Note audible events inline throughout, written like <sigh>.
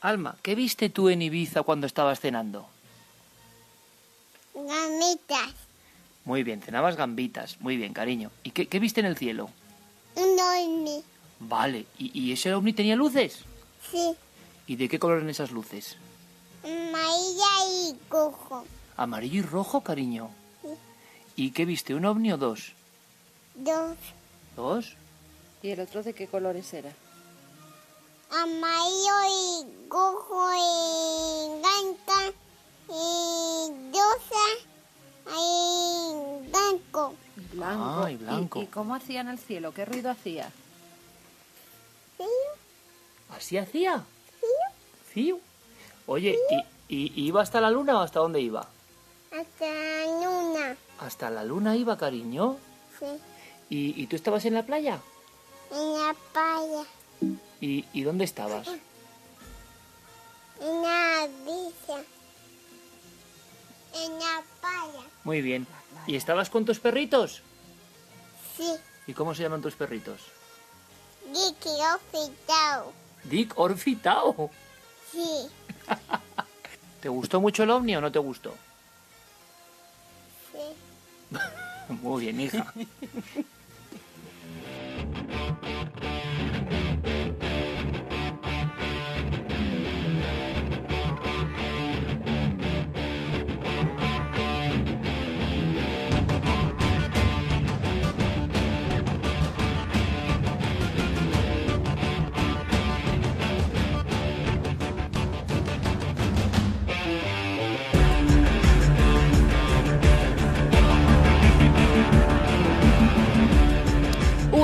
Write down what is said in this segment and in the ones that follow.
Alma, ¿qué viste tú en Ibiza cuando estabas cenando? Gamitas. Muy bien, cenabas gambitas. Muy bien, cariño. ¿Y qué, qué viste en el cielo? Un ovni. Vale, ¿y, y ese ovni tenía luces? Sí. ¿Y de qué color eran esas luces? Amarilla y cojo. Amarillo y rojo, cariño. Sí. ¿Y qué viste, un ovni o dos? Dos. ¿Dos? ¿Y el otro de qué colores era? Amarillo y cojo y blanca y rosa y blanco. Blanco. Ah, y blanco. ¿Y, cómo hacían el cielo? ¿Qué ruido hacía? Sí. ¿Así hacía? Fío. Oye, ¿y, y- y iba hasta la luna o hasta dónde iba? Hasta la luna. Hasta la luna iba, cariño. Sí. ¿Y, y tú estabas en la playa? En la playa. ¿Y, y dónde estabas? En la villa. En la playa. Muy bien. ¿Y estabas con tus perritos? Sí. ¿Y cómo se llaman tus perritos? Dicky Ofitao. Dick Orfitao. Sí. <laughs> ¿Te gustó mucho el ovni o no te gustó? Sí. <laughs> Muy bien, hija. <laughs>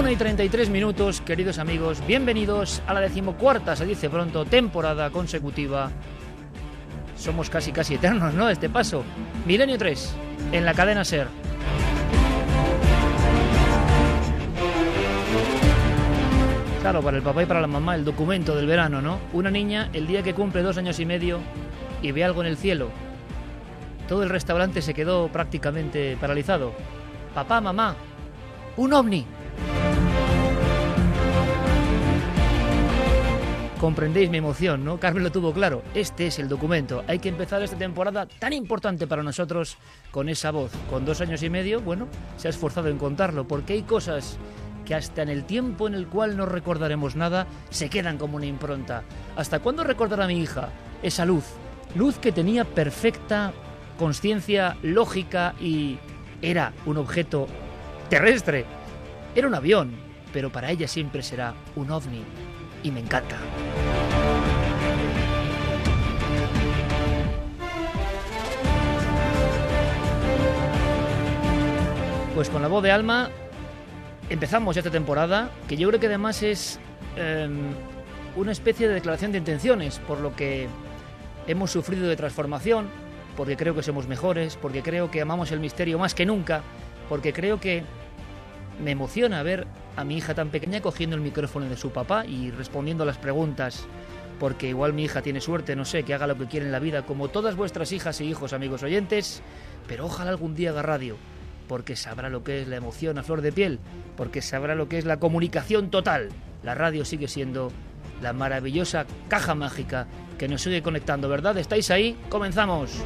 Una y 33 minutos, queridos amigos, bienvenidos a la decimocuarta, se dice pronto, temporada consecutiva. Somos casi casi eternos, ¿no? Este paso. Milenio 3, en la cadena Ser. Claro, para el papá y para la mamá, el documento del verano, ¿no? Una niña, el día que cumple dos años y medio y ve algo en el cielo. Todo el restaurante se quedó prácticamente paralizado. Papá, mamá, un ovni. Comprendéis mi emoción, ¿no? Carmen lo tuvo claro. Este es el documento. Hay que empezar esta temporada tan importante para nosotros con esa voz. Con dos años y medio, bueno, se ha esforzado en contarlo, porque hay cosas que hasta en el tiempo en el cual no recordaremos nada, se quedan como una impronta. ¿Hasta cuándo recordará mi hija esa luz? Luz que tenía perfecta conciencia lógica y era un objeto terrestre. Era un avión, pero para ella siempre será un ovni. Y me encanta. Pues con la voz de Alma empezamos esta temporada, que yo creo que además es eh, una especie de declaración de intenciones, por lo que hemos sufrido de transformación, porque creo que somos mejores, porque creo que amamos el misterio más que nunca, porque creo que me emociona ver a mi hija tan pequeña cogiendo el micrófono de su papá y respondiendo a las preguntas porque igual mi hija tiene suerte, no sé, que haga lo que quiere en la vida, como todas vuestras hijas y hijos, amigos oyentes, pero ojalá algún día haga radio, porque sabrá lo que es la emoción a flor de piel, porque sabrá lo que es la comunicación total. La radio sigue siendo la maravillosa caja mágica que nos sigue conectando, ¿verdad? ¿Estáis ahí? Comenzamos.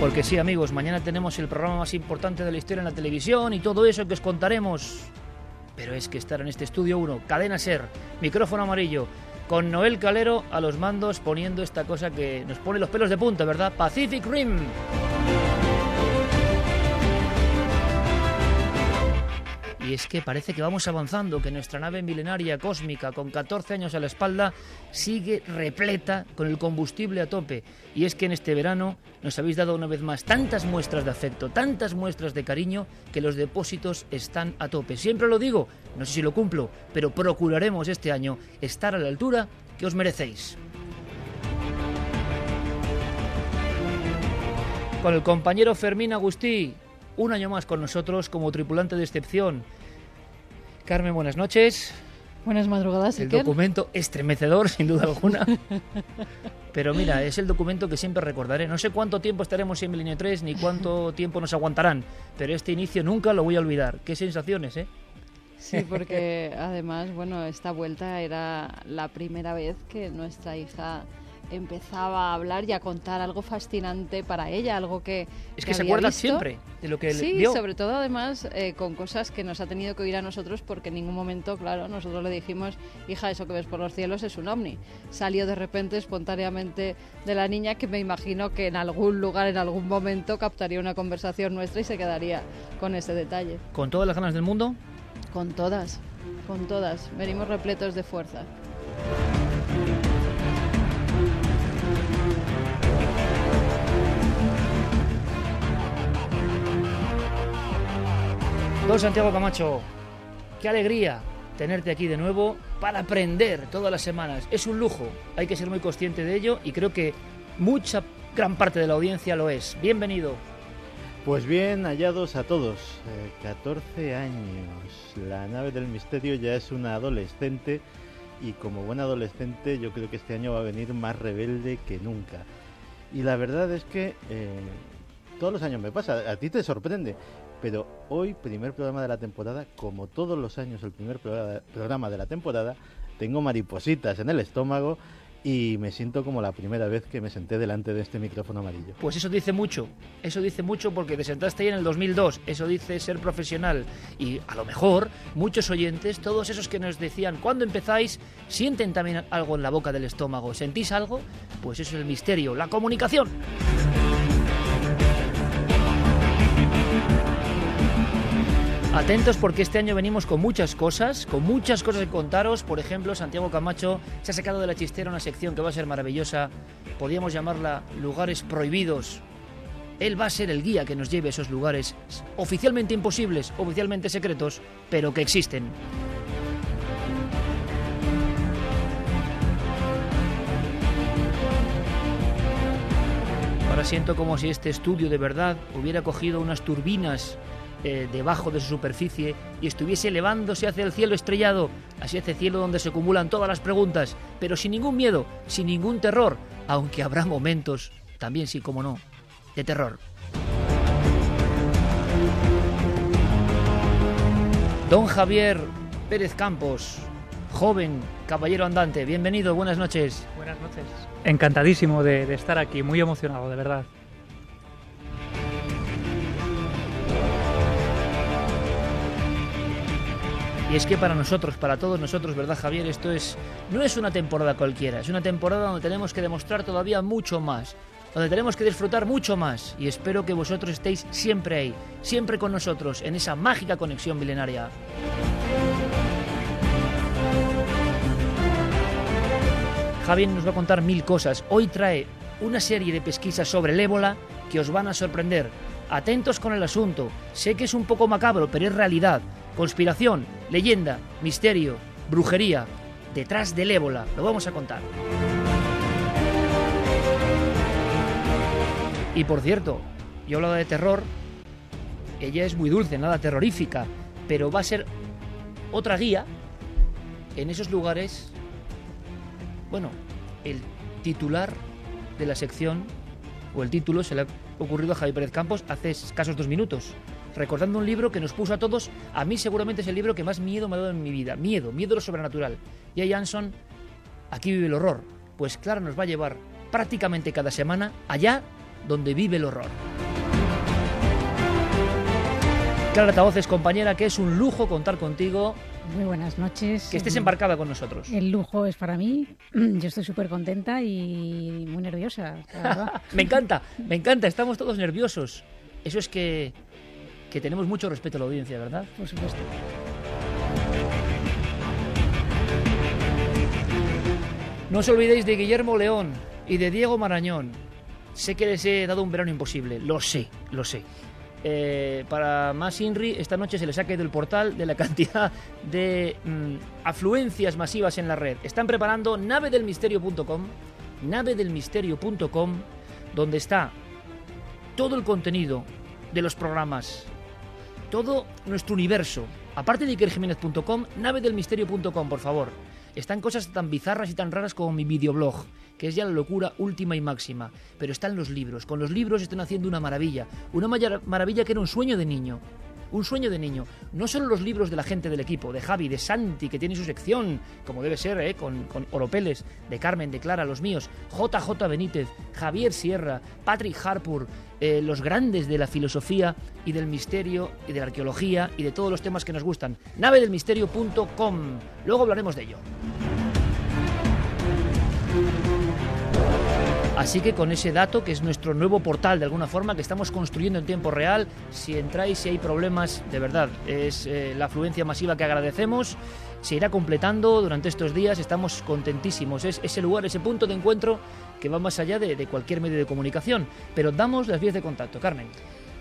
Porque sí, amigos, mañana tenemos el programa más importante de la historia en la televisión y todo eso que os contaremos. Pero es que estar en este estudio 1, cadena ser, micrófono amarillo, con Noel Calero a los mandos poniendo esta cosa que nos pone los pelos de punta, ¿verdad? Pacific Rim. Y es que parece que vamos avanzando, que nuestra nave milenaria cósmica con 14 años a la espalda sigue repleta con el combustible a tope. Y es que en este verano nos habéis dado una vez más tantas muestras de afecto, tantas muestras de cariño, que los depósitos están a tope. Siempre lo digo, no sé si lo cumplo, pero procuraremos este año estar a la altura que os merecéis. Con el compañero Fermín Agustí, un año más con nosotros como tripulante de excepción. Carmen, buenas noches. Buenas madrugadas, El Iker. documento estremecedor, sin duda alguna. Pero mira, es el documento que siempre recordaré. No sé cuánto tiempo estaremos en Milenio 3 ni cuánto tiempo nos aguantarán, pero este inicio nunca lo voy a olvidar. Qué sensaciones, ¿eh? Sí, porque además, bueno, esta vuelta era la primera vez que nuestra hija empezaba a hablar y a contar algo fascinante para ella, algo que Es que que se había acuerda visto. siempre de lo que Sí, vio. sobre todo además eh, con cosas que nos ha tenido que oír a nosotros porque en ningún momento, claro, nosotros le dijimos, hija, eso que ves por los cielos es un ovni. Salió de repente espontáneamente de la niña que me imagino que en algún lugar, en algún momento captaría una conversación nuestra y se quedaría con ese detalle. Con todas las ganas del mundo. Con todas, con todas. Venimos repletos de fuerza. Don Santiago Camacho, qué alegría tenerte aquí de nuevo para aprender todas las semanas. Es un lujo, hay que ser muy consciente de ello y creo que mucha, gran parte de la audiencia lo es. Bienvenido. Pues bien hallados a todos. Eh, 14 años. La nave del misterio ya es una adolescente y como buena adolescente yo creo que este año va a venir más rebelde que nunca. Y la verdad es que eh, todos los años me pasa, a ti te sorprende, pero hoy, primer programa de la temporada, como todos los años el primer programa- de la temporada, tengo maripositas en el estómago y me siento como la primera vez que me senté delante de este micrófono amarillo. Pues eso dice mucho, eso dice mucho porque te sentaste ahí en el 2002, eso dice ser profesional y a lo mejor muchos oyentes, todos esos que nos decían cuando empezáis, sienten también algo en la boca del estómago, ¿sentís algo? Pues eso es el misterio, la comunicación. Atentos porque este año venimos con muchas cosas, con muchas cosas que contaros. Por ejemplo, Santiago Camacho se ha sacado de la chistera una sección que va a ser maravillosa. Podríamos llamarla Lugares Prohibidos. Él va a ser el guía que nos lleve a esos lugares oficialmente imposibles, oficialmente secretos, pero que existen. Ahora siento como si este estudio de verdad hubiera cogido unas turbinas eh, debajo de su superficie y estuviese elevándose hacia el cielo estrellado, hacia ese cielo donde se acumulan todas las preguntas, pero sin ningún miedo, sin ningún terror, aunque habrá momentos, también sí, como no, de terror. Don Javier Pérez Campos, joven caballero andante, bienvenido, buenas noches. Buenas noches. Encantadísimo de, de estar aquí, muy emocionado, de verdad. Y es que para nosotros, para todos nosotros, ¿verdad Javier? Esto es no es una temporada cualquiera, es una temporada donde tenemos que demostrar todavía mucho más, donde tenemos que disfrutar mucho más y espero que vosotros estéis siempre ahí, siempre con nosotros en esa mágica conexión milenaria. Javier nos va a contar mil cosas. Hoy trae una serie de pesquisas sobre el ébola que os van a sorprender. Atentos con el asunto. Sé que es un poco macabro, pero es realidad. Conspiración, leyenda, misterio, brujería. Detrás del ébola. Lo vamos a contar. Y por cierto, yo hablaba de terror. Ella es muy dulce, nada terrorífica. pero va a ser otra guía en esos lugares. Bueno, el titular de la sección o el título se le ha ocurrido a Javi Pérez Campos hace escasos dos minutos, recordando un libro que nos puso a todos, a mí seguramente es el libro que más miedo me ha dado en mi vida, miedo, miedo a lo sobrenatural. Y a Jansson, aquí vive el horror, pues Clara nos va a llevar prácticamente cada semana allá donde vive el horror. Clara Tavoces, compañera, que es un lujo contar contigo, Muy buenas noches. que estés Mm, embarcada con nosotros. El lujo es para mí. Yo estoy súper contenta y muy nerviosa, la. <laughs> Me encanta, me encanta, estamos todos nerviosos. Eso es que, que tenemos mucho respeto a la audiencia, ¿verdad? Por supuesto. No os olvidéis de Guillermo León y de Diego Marañón. Sé que les he dado un verano imposible, lo sé, lo sé. Eh, para más Inri, esta noche se les ha caído el portal de la <laughs> cantidad de mm, afluencias masivas en la red. Están preparando navedelmisterio.com, navedelmisterio.com, donde está todo el contenido de los programas, todo nuestro universo. Aparte de ikerjiménez.com, navedelmisterio.com, por favor. Están cosas tan bizarras y tan raras como mi videoblog, que es ya la locura última y máxima. Pero están los libros. Con los libros están haciendo una maravilla. Una maravilla que era un sueño de niño. Un sueño de niño. No solo los libros de la gente del equipo, de Javi, de Santi, que tiene su sección, como debe ser, ¿eh? con, con Oropeles, de Carmen, de Clara, los míos, JJ Benítez, Javier Sierra, Patrick Harpur, eh, los grandes de la filosofía y del misterio y de la arqueología y de todos los temas que nos gustan. navedelmisterio.com. Luego hablaremos de ello. Así que con ese dato, que es nuestro nuevo portal de alguna forma, que estamos construyendo en tiempo real, si entráis, si hay problemas, de verdad, es eh, la afluencia masiva que agradecemos, se irá completando durante estos días, estamos contentísimos, es ese lugar, ese punto de encuentro que va más allá de, de cualquier medio de comunicación. Pero damos las vías de contacto, Carmen.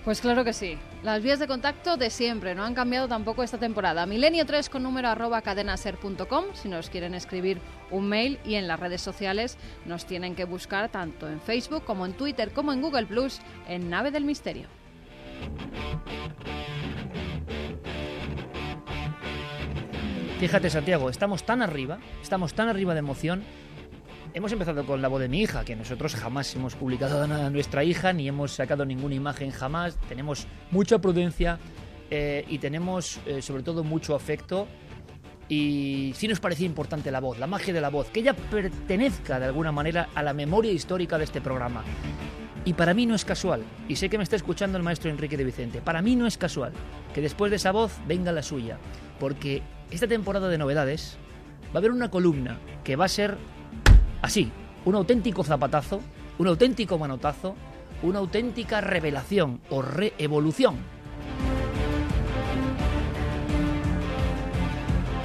Pues claro que sí. Las vías de contacto de siempre, no han cambiado tampoco esta temporada. Milenio 3 con número arroba cadenaser.com si nos quieren escribir un mail y en las redes sociales nos tienen que buscar tanto en Facebook como en Twitter como en Google Plus en Nave del Misterio. Fíjate, Santiago, estamos tan arriba, estamos tan arriba de emoción. Hemos empezado con la voz de mi hija, que nosotros jamás hemos publicado nada a nuestra hija, ni hemos sacado ninguna imagen jamás. Tenemos mucha prudencia eh, y tenemos eh, sobre todo mucho afecto. Y sí nos parecía importante la voz, la magia de la voz, que ella pertenezca de alguna manera a la memoria histórica de este programa. Y para mí no es casual, y sé que me está escuchando el maestro Enrique de Vicente, para mí no es casual que después de esa voz venga la suya, porque esta temporada de novedades va a haber una columna que va a ser así, un auténtico zapatazo, un auténtico manotazo, una auténtica revelación o reevolución.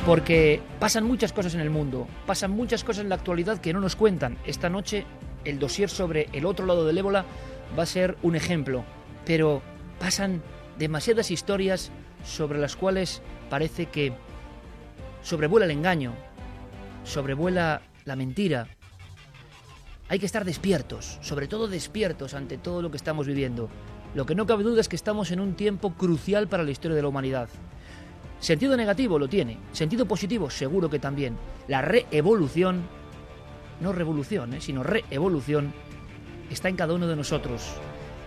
Porque pasan muchas cosas en el mundo, pasan muchas cosas en la actualidad que no nos cuentan. Esta noche el dossier sobre el otro lado del ébola va a ser un ejemplo, pero pasan demasiadas historias sobre las cuales parece que sobrevuela el engaño, sobrevuela la mentira. Hay que estar despiertos, sobre todo despiertos ante todo lo que estamos viviendo. Lo que no cabe duda es que estamos en un tiempo crucial para la historia de la humanidad. Sentido negativo lo tiene, sentido positivo seguro que también. La reevolución, no revolución, ¿eh? sino reevolución, está en cada uno de nosotros.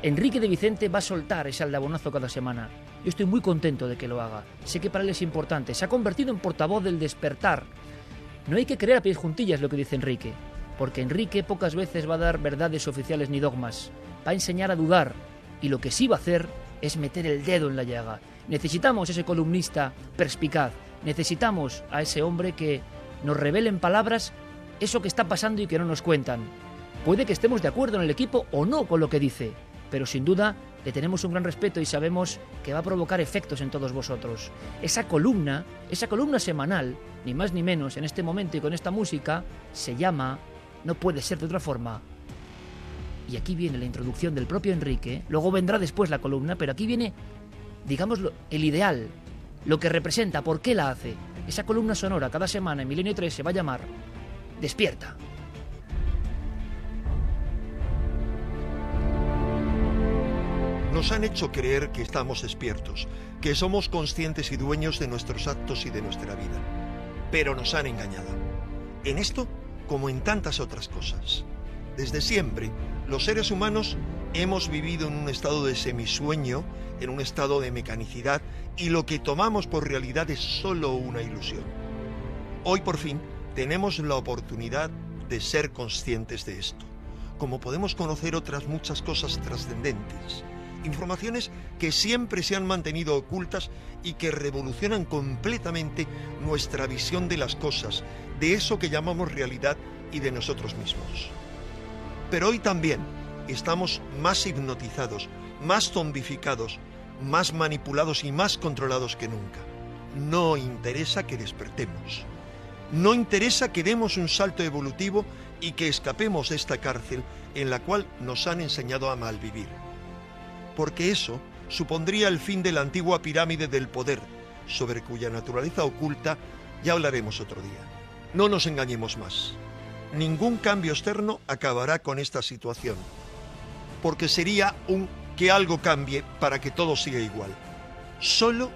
Enrique de Vicente va a soltar ese aldabonazo cada semana. Yo estoy muy contento de que lo haga. Sé que para él es importante. Se ha convertido en portavoz del despertar. No hay que creer a pies juntillas lo que dice Enrique, porque Enrique pocas veces va a dar verdades oficiales ni dogmas. Va a enseñar a dudar y lo que sí va a hacer es meter el dedo en la llaga. Necesitamos ese columnista perspicaz. Necesitamos a ese hombre que nos revele en palabras eso que está pasando y que no nos cuentan. Puede que estemos de acuerdo en el equipo o no con lo que dice, pero sin duda le tenemos un gran respeto y sabemos que va a provocar efectos en todos vosotros. Esa columna, esa columna semanal, ni más ni menos en este momento y con esta música, se llama No puede ser de otra forma. Y aquí viene la introducción del propio Enrique, luego vendrá después la columna, pero aquí viene, digamos, el ideal, lo que representa, por qué la hace. Esa columna sonora cada semana en Milenio 3 se va a llamar Despierta. Nos han hecho creer que estamos despiertos, que somos conscientes y dueños de nuestros actos y de nuestra vida. Pero nos han engañado. En esto, como en tantas otras cosas. Desde siempre, los seres humanos hemos vivido en un estado de semisueño, en un estado de mecanicidad, y lo que tomamos por realidad es solo una ilusión. Hoy por fin tenemos la oportunidad de ser conscientes de esto, como podemos conocer otras muchas cosas trascendentes, informaciones que siempre se han mantenido ocultas y que revolucionan completamente nuestra visión de las cosas, de eso que llamamos realidad y de nosotros mismos. Pero hoy también estamos más hipnotizados, más zombificados, más manipulados y más controlados que nunca. No interesa que despertemos. No interesa que demos un salto evolutivo y que escapemos de esta cárcel en la cual nos han enseñado a malvivir. Porque eso supondría el fin de la antigua pirámide del poder, sobre cuya naturaleza oculta ya hablaremos otro día. No nos engañemos más. Ningún cambio externo acabará con esta situación, porque sería un que algo cambie para que todo siga igual. Solo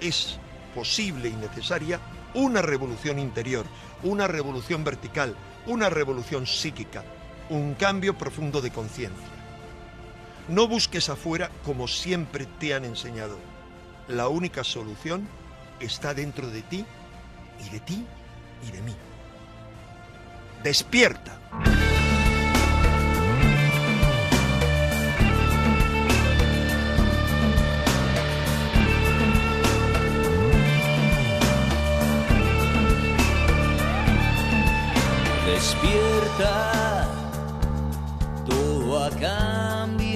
es posible y necesaria una revolución interior, una revolución vertical, una revolución psíquica, un cambio profundo de conciencia. No busques afuera como siempre te han enseñado. La única solución está dentro de ti y de ti y de mí. Despierta. Despierta, todo ha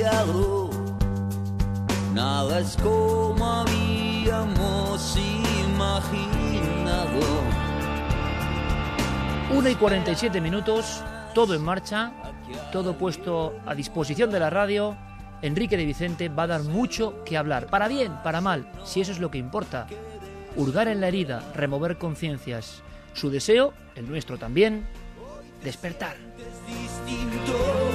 cambiado, nada es como habíamos imaginado. 1 y 47 minutos, todo en marcha, todo puesto a disposición de la radio. Enrique de Vicente va a dar mucho que hablar, para bien, para mal, si eso es lo que importa. Hurgar en la herida, remover conciencias. Su deseo, el nuestro también, despertar. distinto,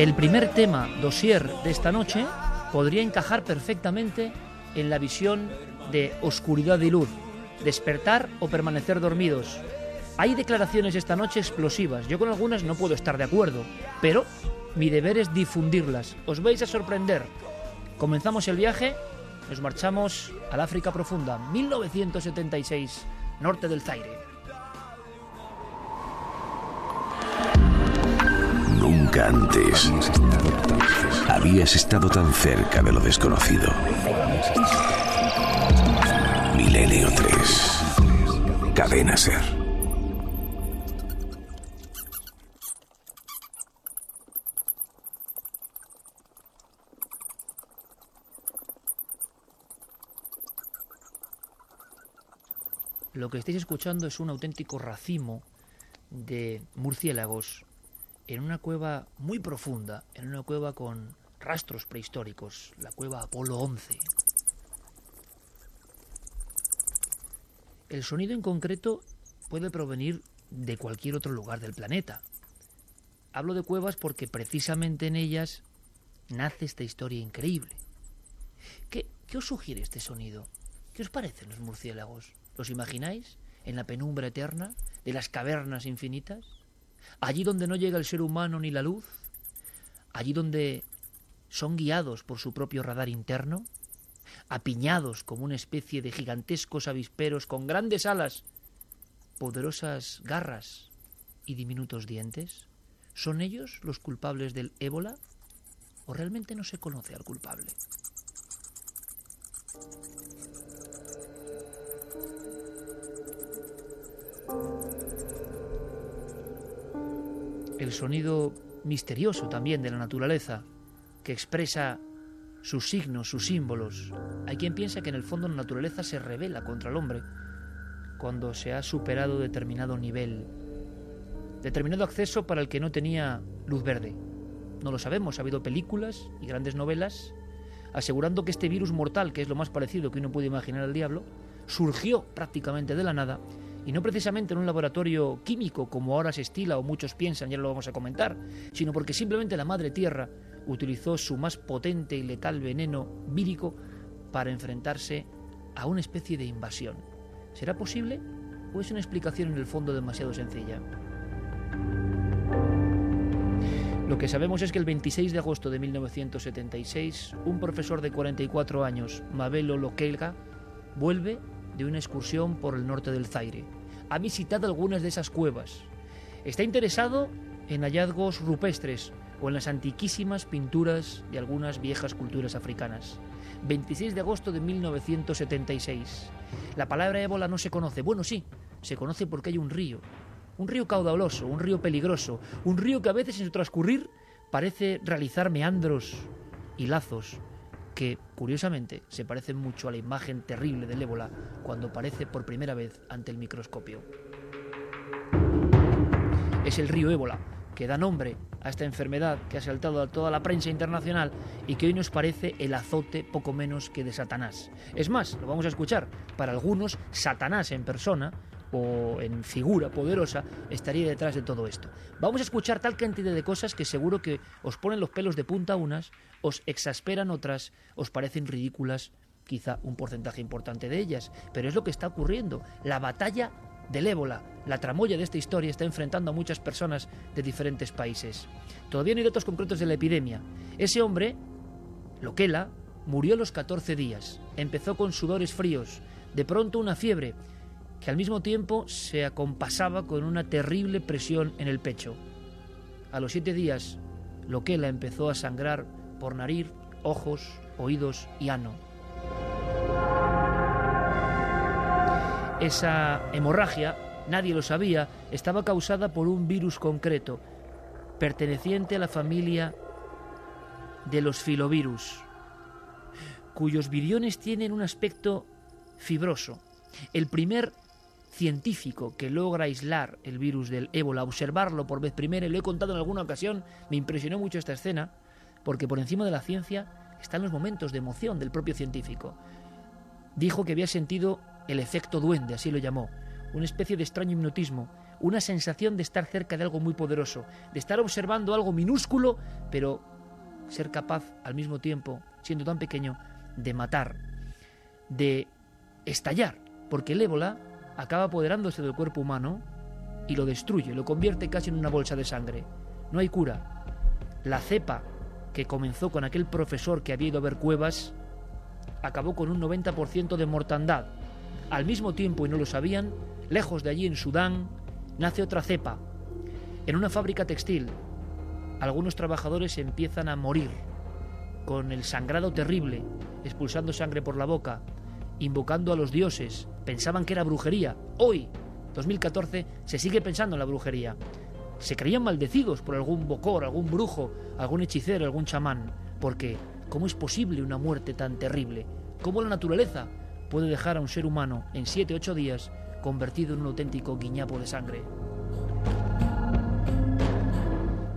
El primer tema, dossier de esta noche, podría encajar perfectamente en la visión de oscuridad y luz, despertar o permanecer dormidos. Hay declaraciones esta noche explosivas, yo con algunas no puedo estar de acuerdo, pero mi deber es difundirlas. Os vais a sorprender. Comenzamos el viaje, nos marchamos al África Profunda, 1976, norte del Zaire. Nunca antes habías estado tan cerca de lo desconocido. Milenio 3. Cadena Ser. Lo que estáis escuchando es un auténtico racimo de murciélagos en una cueva muy profunda, en una cueva con rastros prehistóricos, la cueva Apolo 11. El sonido en concreto puede provenir de cualquier otro lugar del planeta. Hablo de cuevas porque precisamente en ellas nace esta historia increíble. ¿Qué, qué os sugiere este sonido? ¿Qué os parecen los murciélagos? ¿Los imagináis en la penumbra eterna de las cavernas infinitas? Allí donde no llega el ser humano ni la luz, allí donde son guiados por su propio radar interno, apiñados como una especie de gigantescos avisperos con grandes alas, poderosas garras y diminutos dientes. ¿Son ellos los culpables del ébola? ¿O realmente no se conoce al culpable? El sonido misterioso también de la naturaleza, que expresa sus signos, sus símbolos. Hay quien piensa que en el fondo la naturaleza se revela contra el hombre cuando se ha superado determinado nivel, determinado acceso para el que no tenía luz verde. No lo sabemos, ha habido películas y grandes novelas asegurando que este virus mortal, que es lo más parecido que uno puede imaginar al diablo, surgió prácticamente de la nada Y no precisamente en un laboratorio químico como ahora se estila o muchos piensan, ya lo vamos a comentar, sino porque simplemente la Madre Tierra utilizó su más potente y letal veneno vírico para enfrentarse a una especie de invasión. ¿Será posible o es una explicación en el fondo demasiado sencilla? Lo que sabemos es que el 26 de agosto de 1976, un profesor de 44 años, Mabelo Lokelga, vuelve de una excursión por el norte del Zaire. Ha visitado algunas de esas cuevas. Está interesado en hallazgos rupestres o en las antiquísimas pinturas de algunas viejas culturas africanas. 26 de agosto de 1976. La palabra ébola no se conoce. Bueno, sí, se conoce porque hay un río. Un río caudaloso, un río peligroso, un río que a veces en su transcurrir parece realizar meandros y lazos que, curiosamente, se parecen mucho a la imagen terrible del ébola cuando aparece por primera vez ante el microscopio. Es el río ébola, que da nombre a esta enfermedad que ha saltado a toda la prensa internacional y que hoy nos parece el azote poco menos que de Satanás. Es más, lo vamos a escuchar, para algunos Satanás en persona o en figura poderosa estaría detrás de todo esto. Vamos a escuchar tal cantidad de cosas que seguro que os ponen los pelos de punta unas, os exasperan otras, os parecen ridículas quizá un porcentaje importante de ellas, pero es lo que está ocurriendo. La batalla del ébola, la tramoya de esta historia está enfrentando a muchas personas de diferentes países. Todavía no hay datos concretos de la epidemia. Ese hombre, Loquela, murió a los 14 días. Empezó con sudores fríos, de pronto una fiebre, que al mismo tiempo se acompasaba con una terrible presión en el pecho. A los siete días, Loquela empezó a sangrar por nariz, ojos, oídos y ano. Esa hemorragia, nadie lo sabía, estaba causada por un virus concreto, perteneciente a la familia de los filovirus, cuyos viriones tienen un aspecto fibroso. El primer científico que logra aislar el virus del ébola, observarlo por vez primera, y lo he contado en alguna ocasión, me impresionó mucho esta escena, porque por encima de la ciencia están los momentos de emoción del propio científico. Dijo que había sentido el efecto duende, así lo llamó, una especie de extraño hipnotismo, una sensación de estar cerca de algo muy poderoso, de estar observando algo minúsculo, pero ser capaz al mismo tiempo, siendo tan pequeño, de matar, de estallar, porque el ébola acaba apoderándose del cuerpo humano y lo destruye, lo convierte casi en una bolsa de sangre. No hay cura. La cepa que comenzó con aquel profesor que había ido a ver cuevas acabó con un 90% de mortandad. Al mismo tiempo, y no lo sabían, lejos de allí en Sudán, nace otra cepa. En una fábrica textil, algunos trabajadores empiezan a morir, con el sangrado terrible, expulsando sangre por la boca, invocando a los dioses. Pensaban que era brujería. Hoy, 2014, se sigue pensando en la brujería. Se creían maldecidos por algún bocor, algún brujo, algún hechicero, algún chamán. Porque, ¿cómo es posible una muerte tan terrible? ¿Cómo la naturaleza puede dejar a un ser humano en 7-8 días convertido en un auténtico guiñapo de sangre?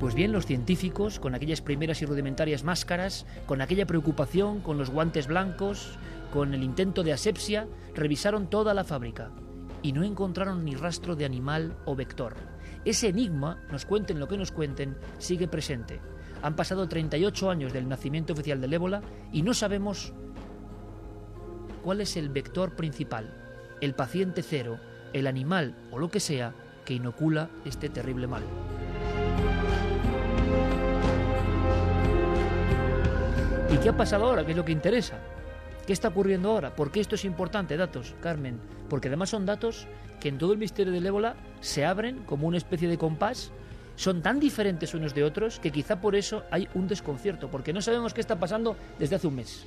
Pues bien, los científicos, con aquellas primeras y rudimentarias máscaras, con aquella preocupación, con los guantes blancos, con el intento de asepsia, revisaron toda la fábrica y no encontraron ni rastro de animal o vector. Ese enigma, nos cuenten lo que nos cuenten, sigue presente. Han pasado 38 años del nacimiento oficial del ébola y no sabemos cuál es el vector principal, el paciente cero, el animal o lo que sea que inocula este terrible mal. ¿Y qué ha pasado ahora? ¿Qué es lo que interesa? ¿Qué está ocurriendo ahora? ¿Por qué esto es importante? Datos, Carmen. Porque además son datos que en todo el misterio del ébola se abren como una especie de compás. Son tan diferentes unos de otros que quizá por eso hay un desconcierto, porque no sabemos qué está pasando desde hace un mes.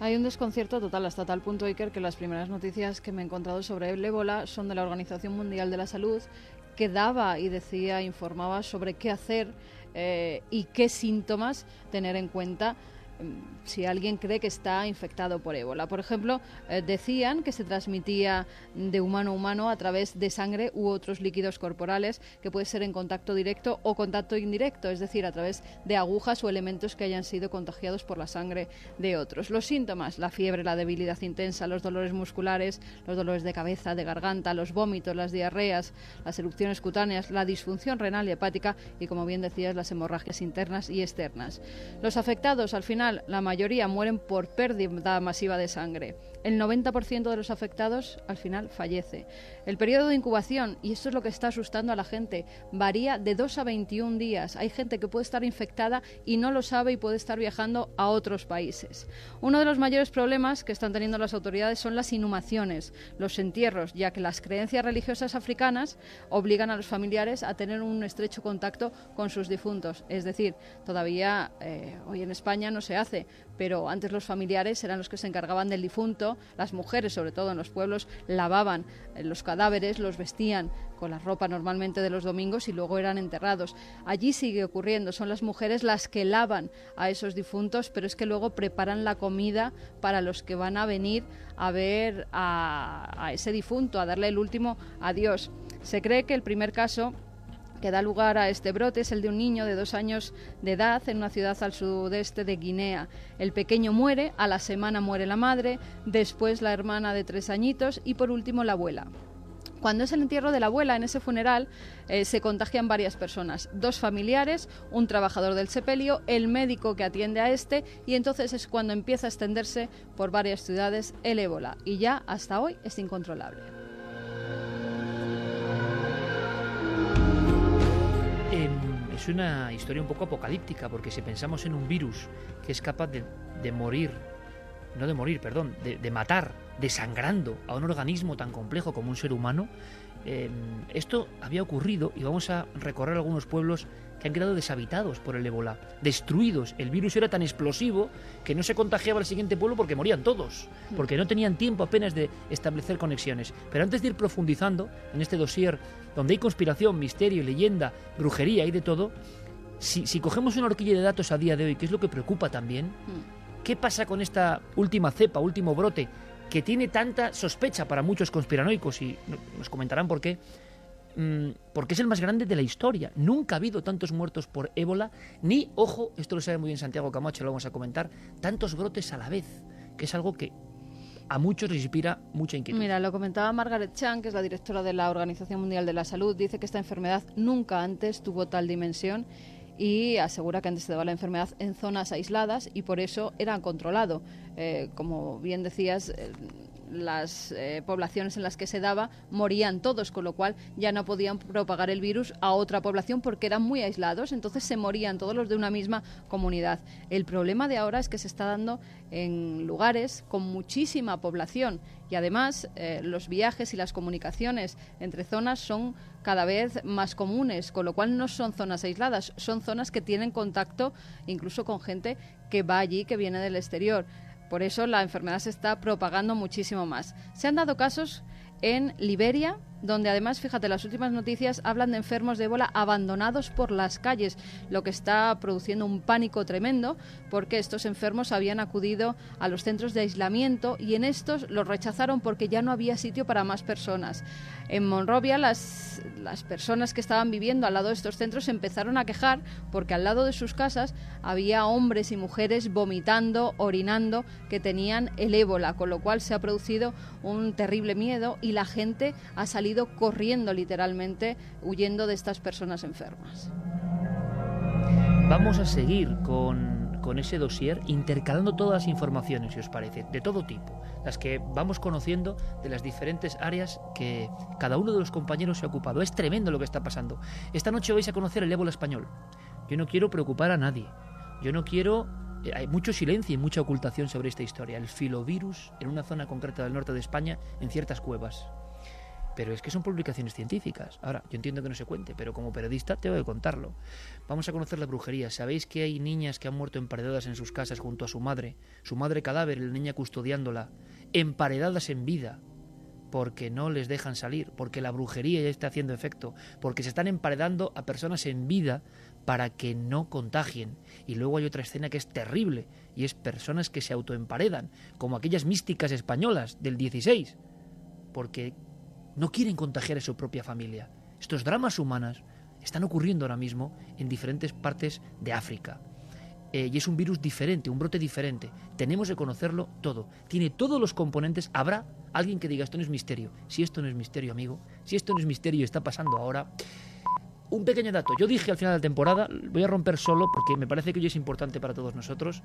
Hay un desconcierto total hasta tal punto, Iker, que las primeras noticias que me he encontrado sobre el ébola son de la Organización Mundial de la Salud, que daba y decía, informaba sobre qué hacer eh, y qué síntomas tener en cuenta si alguien cree que está infectado por ébola. Por ejemplo, eh, decían que se transmitía de humano a humano a través de sangre u otros líquidos corporales, que puede ser en contacto directo o contacto indirecto, es decir, a través de agujas o elementos que hayan sido contagiados por la sangre de otros. Los síntomas, la fiebre, la debilidad intensa, los dolores musculares, los dolores de cabeza, de garganta, los vómitos, las diarreas, las erupciones cutáneas, la disfunción renal y hepática y, como bien decías, las hemorragias internas y externas. Los afectados, al final, la mayoría mueren por pérdida masiva de sangre. El 90% de los afectados al final fallece. El periodo de incubación, y esto es lo que está asustando a la gente, varía de 2 a 21 días. Hay gente que puede estar infectada y no lo sabe y puede estar viajando a otros países. Uno de los mayores problemas que están teniendo las autoridades son las inhumaciones, los entierros, ya que las creencias religiosas africanas obligan a los familiares a tener un estrecho contacto con sus difuntos. Es decir, todavía eh, hoy en España no se hace, pero antes los familiares eran los que se encargaban del difunto, las mujeres sobre todo en los pueblos lavaban eh, los cadáveres, los vestían con la ropa normalmente de los domingos y luego eran enterrados. Allí sigue ocurriendo, son las mujeres las que lavan a esos difuntos, pero es que luego preparan la comida para los que van a venir a ver a, a ese difunto, a darle el último adiós. Se cree que el primer caso que da lugar a este brote es el de un niño de dos años de edad en una ciudad al sudeste de Guinea. El pequeño muere, a la semana muere la madre, después la hermana de tres añitos y por último la abuela. Cuando es el entierro de la abuela, en ese funeral, eh, se contagian varias personas, dos familiares, un trabajador del sepelio, el médico que atiende a este, y entonces es cuando empieza a extenderse por varias ciudades el ébola, y ya hasta hoy es incontrolable. Es una historia un poco apocalíptica, porque si pensamos en un virus que es capaz de, de morir, no de morir, perdón, de, de, matar desangrando a un organismo tan complejo como un ser humano, eh, esto había ocurrido y vamos a recorrer algunos pueblos que han quedado deshabitados por el ébola, destruidos. El virus era tan explosivo que no se contagiaba al siguiente pueblo porque morían todos, porque no tenían tiempo apenas de establecer conexiones. Pero antes de ir profundizando en este dossier, donde hay conspiración, misterio, leyenda, brujería y de todo, si, si cogemos una horquilla de datos a día de hoy, que es lo que preocupa también, ¿qué pasa con esta última cepa, último brote? que tiene tanta sospecha para muchos conspiranoicos, y nos comentarán por qué, mmm, porque es el más grande de la historia. Nunca ha habido tantos muertos por ébola, ni, ojo, esto lo sabe muy bien Santiago Camacho, lo vamos a comentar, tantos brotes a la vez, que es algo que a muchos les inspira mucha inquietud. Mira, lo comentaba Margaret Chan, que es la directora de la Organización Mundial de la Salud, dice que esta enfermedad nunca antes tuvo tal dimensión y asegura que antes se daba la enfermedad en zonas aisladas y por eso era controlado. Eh, como bien decías, eh, las eh, poblaciones en las que se daba morían todos, con lo cual ya no podían propagar el virus a otra población porque eran muy aislados, entonces se morían todos los de una misma comunidad. El problema de ahora es que se está dando en lugares con muchísima población y además eh, los viajes y las comunicaciones entre zonas son cada vez más comunes, con lo cual no son zonas aisladas, son zonas que tienen contacto incluso con gente que va allí, que viene del exterior. Por eso la enfermedad se está propagando muchísimo más. Se han dado casos en Liberia, donde además, fíjate, las últimas noticias hablan de enfermos de ébola abandonados por las calles, lo que está produciendo un pánico tremendo, porque estos enfermos habían acudido a los centros de aislamiento y en estos los rechazaron porque ya no había sitio para más personas. En Monrovia, las, las personas que estaban viviendo al lado de estos centros se empezaron a quejar porque al lado de sus casas había hombres y mujeres vomitando, orinando, que tenían el ébola, con lo cual se ha producido un terrible miedo y la gente ha salido corriendo literalmente, huyendo de estas personas enfermas. Vamos a seguir con, con ese dossier intercalando todas las informaciones, si os parece, de todo tipo, las que vamos conociendo de las diferentes áreas que cada uno de los compañeros se ha ocupado. Es tremendo lo que está pasando. Esta noche vais a conocer el ébola español. Yo no quiero preocupar a nadie. Yo no quiero eh, hay mucho silencio y mucha ocultación sobre esta historia. El filovirus en una zona concreta del norte de España, en ciertas cuevas. Pero es que son publicaciones científicas. Ahora, yo entiendo que no se cuente, pero como periodista tengo que contarlo. Vamos a conocer la brujería. ¿Sabéis que hay niñas que han muerto emparedadas en sus casas junto a su madre? Su madre cadáver la niña custodiándola. Emparedadas en vida. Porque no les dejan salir, porque la brujería ya está haciendo efecto, porque se están emparedando a personas en vida para que no contagien. Y luego hay otra escena que es terrible, y es personas que se autoemparedan, como aquellas místicas españolas del 16, porque no quieren contagiar a su propia familia. Estos dramas humanos están ocurriendo ahora mismo en diferentes partes de África. Eh, y es un virus diferente, un brote diferente. Tenemos que conocerlo todo. Tiene todos los componentes. Habrá alguien que diga esto no es misterio. Si esto no es misterio, amigo, si esto no es misterio y está pasando ahora, un pequeño dato. Yo dije al final de la temporada, voy a romper solo porque me parece que hoy es importante para todos nosotros.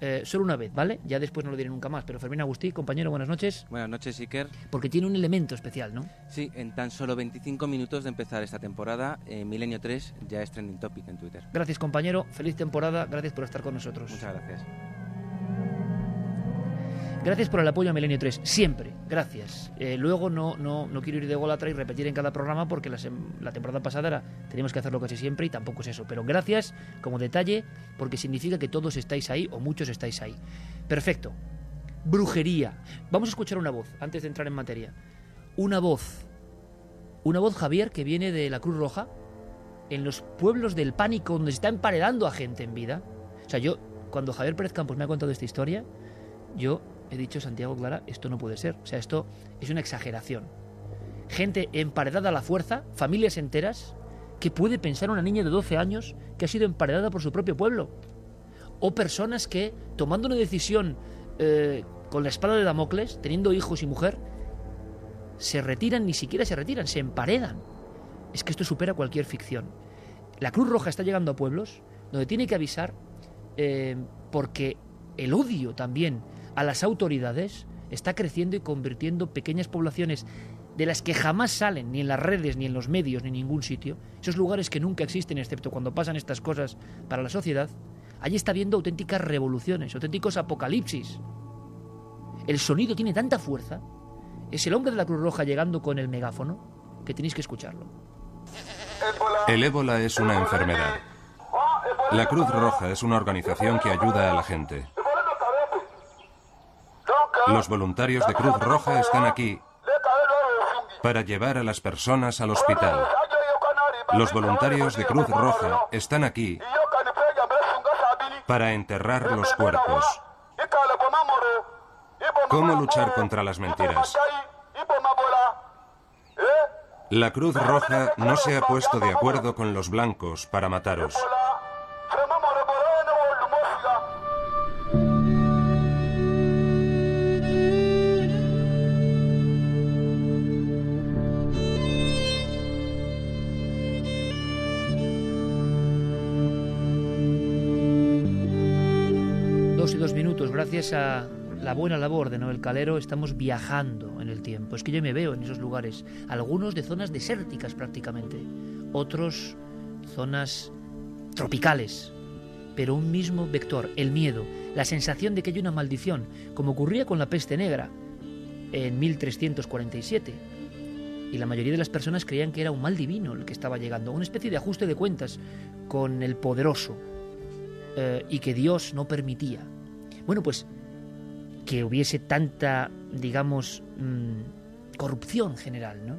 eh, solo una vez, ¿vale? Ya después no lo diré nunca más. Pero Fermín Agustí, compañero, buenas noches. Buenas noches, Iker. Porque tiene un elemento especial, ¿no? Sí, en tan solo 25 minutos de empezar esta temporada, eh, Milenio 3 ya es trending topic en Twitter. Gracias, compañero. Feliz temporada. Gracias por estar con nosotros. Muchas gracias. Gracias por el apoyo a Milenio 3, siempre, gracias. Eh, luego no, no, no quiero ir de golatra y repetir en cada programa porque la, temporada pasada era, teníamos que hacerlo casi siempre y tampoco es eso. Pero gracias como detalle porque significa que todos estáis ahí o muchos estáis ahí. Perfecto. Brujería. Vamos a escuchar una voz antes de entrar en materia. Una voz. Una voz, Javier, que viene de la Cruz Roja en los pueblos del pánico donde se está emparedando a gente en vida. O sea, yo, cuando Javier Pérez Campos me ha contado esta historia, yo he dicho, Santiago Clara, esto no puede ser. O sea, esto es una exageración. Gente emparedada a la fuerza, familias enteras, que puede pensar una niña de 12 años que ha sido emparedada por su propio pueblo. O personas que, tomando una decisión eh, con la espada de Damocles, teniendo hijos y mujer, se retiran, ni siquiera se retiran, se emparedan. Es que esto supera cualquier ficción. La Cruz Roja está llegando a pueblos donde tiene que avisar eh, porque el odio también a las autoridades está creciendo y convirtiendo pequeñas poblaciones de las que jamás salen ni en las redes, ni en los medios, ni en ningún sitio, esos lugares que nunca existen excepto cuando pasan estas cosas para la sociedad, allí está habiendo auténticas revoluciones, auténticos apocalipsis. El sonido tiene tanta fuerza, es el hombre de la Cruz Roja llegando con el megáfono, que tenéis que escucharlo. El ébola es una enfermedad. La Cruz Roja es una organización que ayuda a la gente. Los voluntarios de Cruz Roja están aquí para llevar a las personas al hospital. Los voluntarios de Cruz Roja están aquí para enterrar los cuerpos. ¿Cómo luchar contra las mentiras? La Cruz Roja no se ha puesto de acuerdo con los blancos para mataros. Gracias a la buena labor de Noel Calero, estamos viajando en el tiempo. Es que yo me veo en esos lugares, algunos de zonas desérticas prácticamente, otros zonas tropicales, pero un mismo vector, el miedo, la sensación de que hay una maldición, como ocurría con la peste negra en 1347. Y la mayoría de las personas creían que era un mal divino el que estaba llegando, una especie de ajuste de cuentas con el poderoso, eh, y que Dios no permitía. Bueno, pues que hubiese tanta, digamos, mm, corrupción general, ¿no?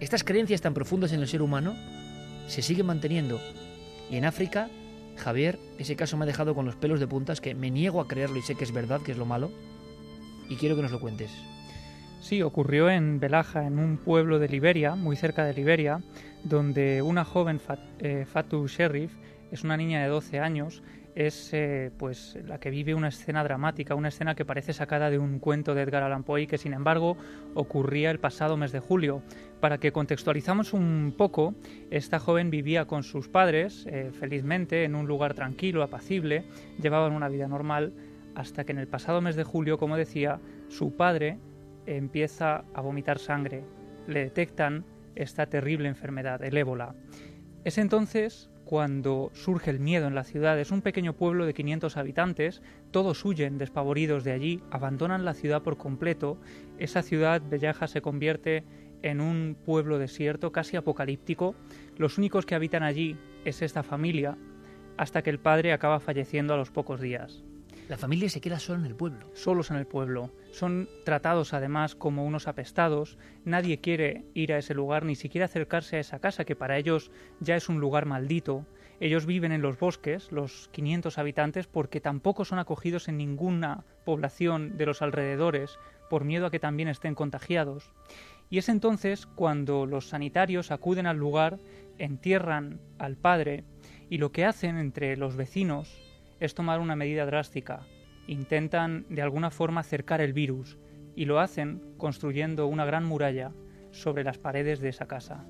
Estas creencias tan profundas en el ser humano se siguen manteniendo. Y en África, Javier, ese caso me ha dejado con los pelos de puntas, que me niego a creerlo y sé que es verdad, que es lo malo, y quiero que nos lo cuentes. Sí, ocurrió en Belaja, en un pueblo de Liberia, muy cerca de Liberia, donde una joven, Fat- eh, Fatou Sheriff, es una niña de 12 años, es eh, pues la que vive una escena dramática, una escena que parece sacada de un cuento de Edgar Allan Poe y que sin embargo ocurría el pasado mes de julio. Para que contextualizamos un poco, esta joven vivía con sus padres eh, felizmente en un lugar tranquilo, apacible, llevaban una vida normal hasta que en el pasado mes de julio, como decía, su padre empieza a vomitar sangre. Le detectan esta terrible enfermedad, el ébola. Es entonces cuando surge el miedo en la ciudad. Es un pequeño pueblo de 500 habitantes, todos huyen despavoridos de allí, abandonan la ciudad por completo. Esa ciudad, Bellaja, se convierte en un pueblo desierto, casi apocalíptico. Los únicos que habitan allí es esta familia, hasta que el padre acaba falleciendo a los pocos días. La familia se queda sola en el pueblo. Solos en el pueblo. Son tratados además como unos apestados. Nadie quiere ir a ese lugar, ni siquiera acercarse a esa casa, que para ellos ya es un lugar maldito. Ellos viven en los bosques, los 500 habitantes, porque tampoco son acogidos en ninguna población de los alrededores por miedo a que también estén contagiados. Y es entonces cuando los sanitarios acuden al lugar, entierran al padre y lo que hacen entre los vecinos es tomar una medida drástica. Intentan de alguna forma acercar el virus y lo hacen construyendo una gran muralla sobre las paredes de esa casa.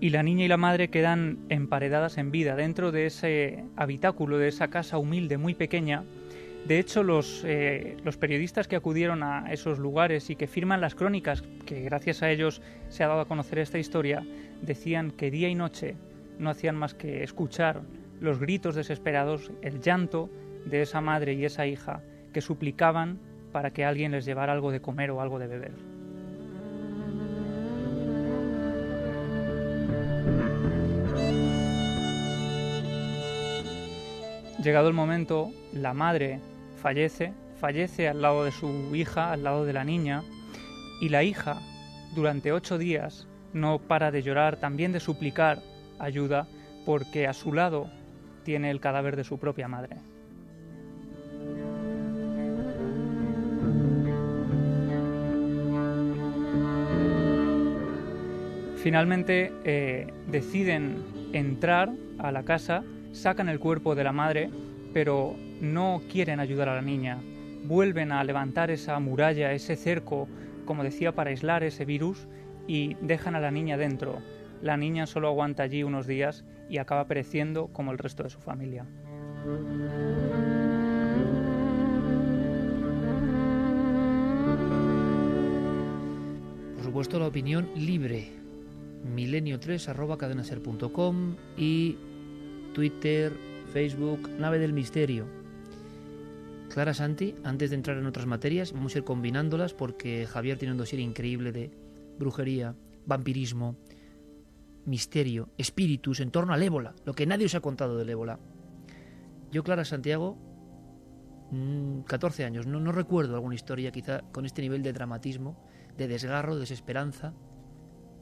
Y la niña y la madre quedan emparedadas en vida dentro de ese habitáculo, de esa casa humilde, muy pequeña. De hecho, los, eh, los periodistas que acudieron a esos lugares y que firman las crónicas, que gracias a ellos se ha dado a conocer esta historia, decían que día y noche no hacían más que escuchar los gritos desesperados, el llanto de esa madre y esa hija que suplicaban para que alguien les llevara algo de comer o algo de beber. Llegado el momento, la madre fallece, fallece al lado de su hija, al lado de la niña, y la hija, durante ocho días, no para de llorar, también de suplicar ayuda, porque a su lado tiene el cadáver de su propia madre. Finalmente eh, deciden entrar a la casa, sacan el cuerpo de la madre, pero no quieren ayudar a la niña. Vuelven a levantar esa muralla, ese cerco, como decía, para aislar ese virus y dejan a la niña dentro. La niña solo aguanta allí unos días y acaba pereciendo como el resto de su familia. Por supuesto, la opinión libre. Milenio3 arroba cadenaser.com y Twitter, Facebook, Nave del Misterio. Clara Santi, antes de entrar en otras materias, vamos a ir combinándolas porque Javier tiene un dossier increíble de brujería, vampirismo, misterio, espíritus en torno al ébola, lo que nadie os ha contado del ébola. Yo, Clara Santiago, 14 mm, años, no, no recuerdo alguna historia quizá con este nivel de dramatismo, de desgarro, de desesperanza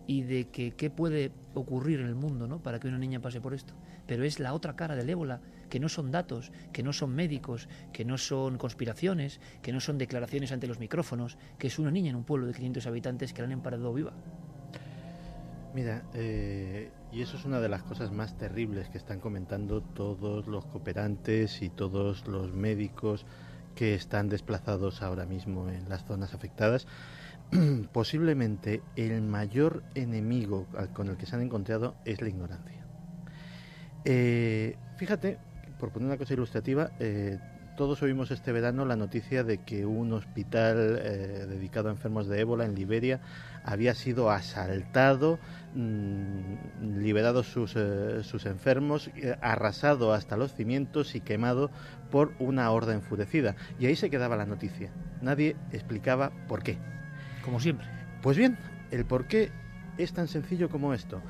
y de que qué puede ocurrir en el mundo ¿no? para que una niña pase por esto. Pero es la otra cara del ébola, que no son datos, que no son médicos, que no son conspiraciones, que no son declaraciones ante los micrófonos, que es una niña en un pueblo de 500 habitantes que la han emparado viva. Mira, eh, y eso es una de las cosas más terribles que están comentando todos los cooperantes y todos los médicos que están desplazados ahora mismo en las zonas afectadas. <clears throat> Posiblemente el mayor enemigo con el que se han encontrado es la ignorancia. Eh, fíjate, por poner una cosa ilustrativa, eh, todos oímos este verano la noticia de que un hospital dedicado a enfermos de ébola en Liberia había sido asaltado, mm, liberado sus, eh, sus enfermos, eh, arrasado hasta los cimientos y quemado por una horda enfurecida. Y ahí se quedaba la noticia. Nadie explicaba por qué. Como siempre. Pues bien, el por qué es tan sencillo como esto.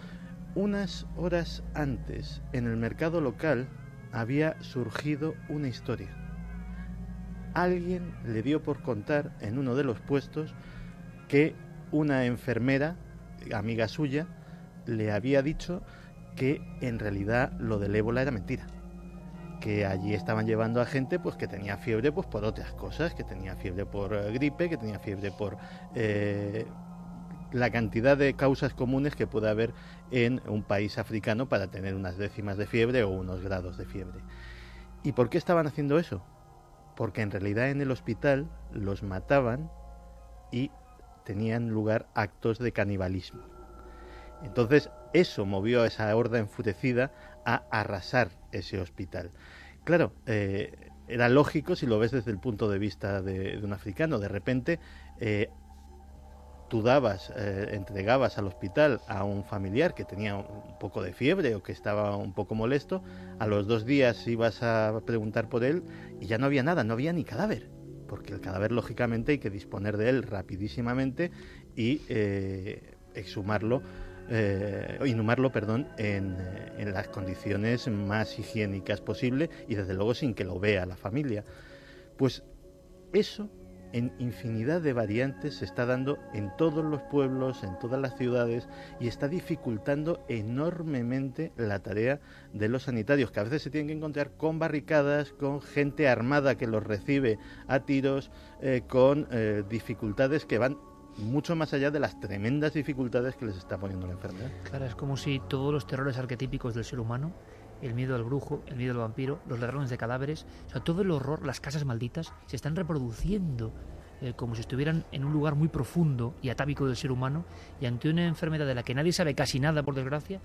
Unas horas antes, en el mercado local, había surgido una historia. Alguien le dio por contar en uno de los puestos que una enfermera, amiga suya, le había dicho que en realidad lo del ébola era mentira. Que allí estaban llevando a gente pues que tenía fiebre pues por otras cosas, que tenía fiebre por gripe, que tenía fiebre por eh, la cantidad de causas comunes que puede haber en un país africano para tener unas décimas de fiebre o unos grados de fiebre. ¿Y por qué estaban haciendo eso? Porque en realidad en el hospital los mataban y tenían lugar actos de canibalismo. Entonces eso movió a esa horda enfurecida a arrasar ese hospital. Claro, eh, era lógico si lo ves desde el punto de vista de, un africano. De repente eh, tú dabas, eh, entregabas al hospital a un familiar que tenía un poco de fiebre o que estaba un poco molesto, a los dos días ibas a preguntar por él y ya no había nada, no había ni cadáver porque el cadáver lógicamente hay que disponer de él rapidísimamente y eh, exhumarlo, eh, inhumarlo perdón, en, en, las condiciones más higiénicas posible y desde luego sin que lo vea la familia. Pues eso en infinidad de variantes, se está dando en todos los pueblos, en todas las ciudades y está dificultando enormemente la tarea de los sanitarios, que a veces se tienen que encontrar con barricadas, con gente armada que los recibe a tiros, eh, con eh, dificultades que van mucho más allá de las tremendas dificultades que les está poniendo la enfermedad. Claro, es como si todos los terrores arquetípicos del ser humano el miedo al brujo, el miedo al vampiro, los ladrones de cadáveres, o sea, todo el horror, las casas malditas, se están reproduciendo eh, como si estuvieran en un lugar muy profundo y atávico del ser humano y ante una enfermedad de la que nadie sabe casi nada, por desgracia,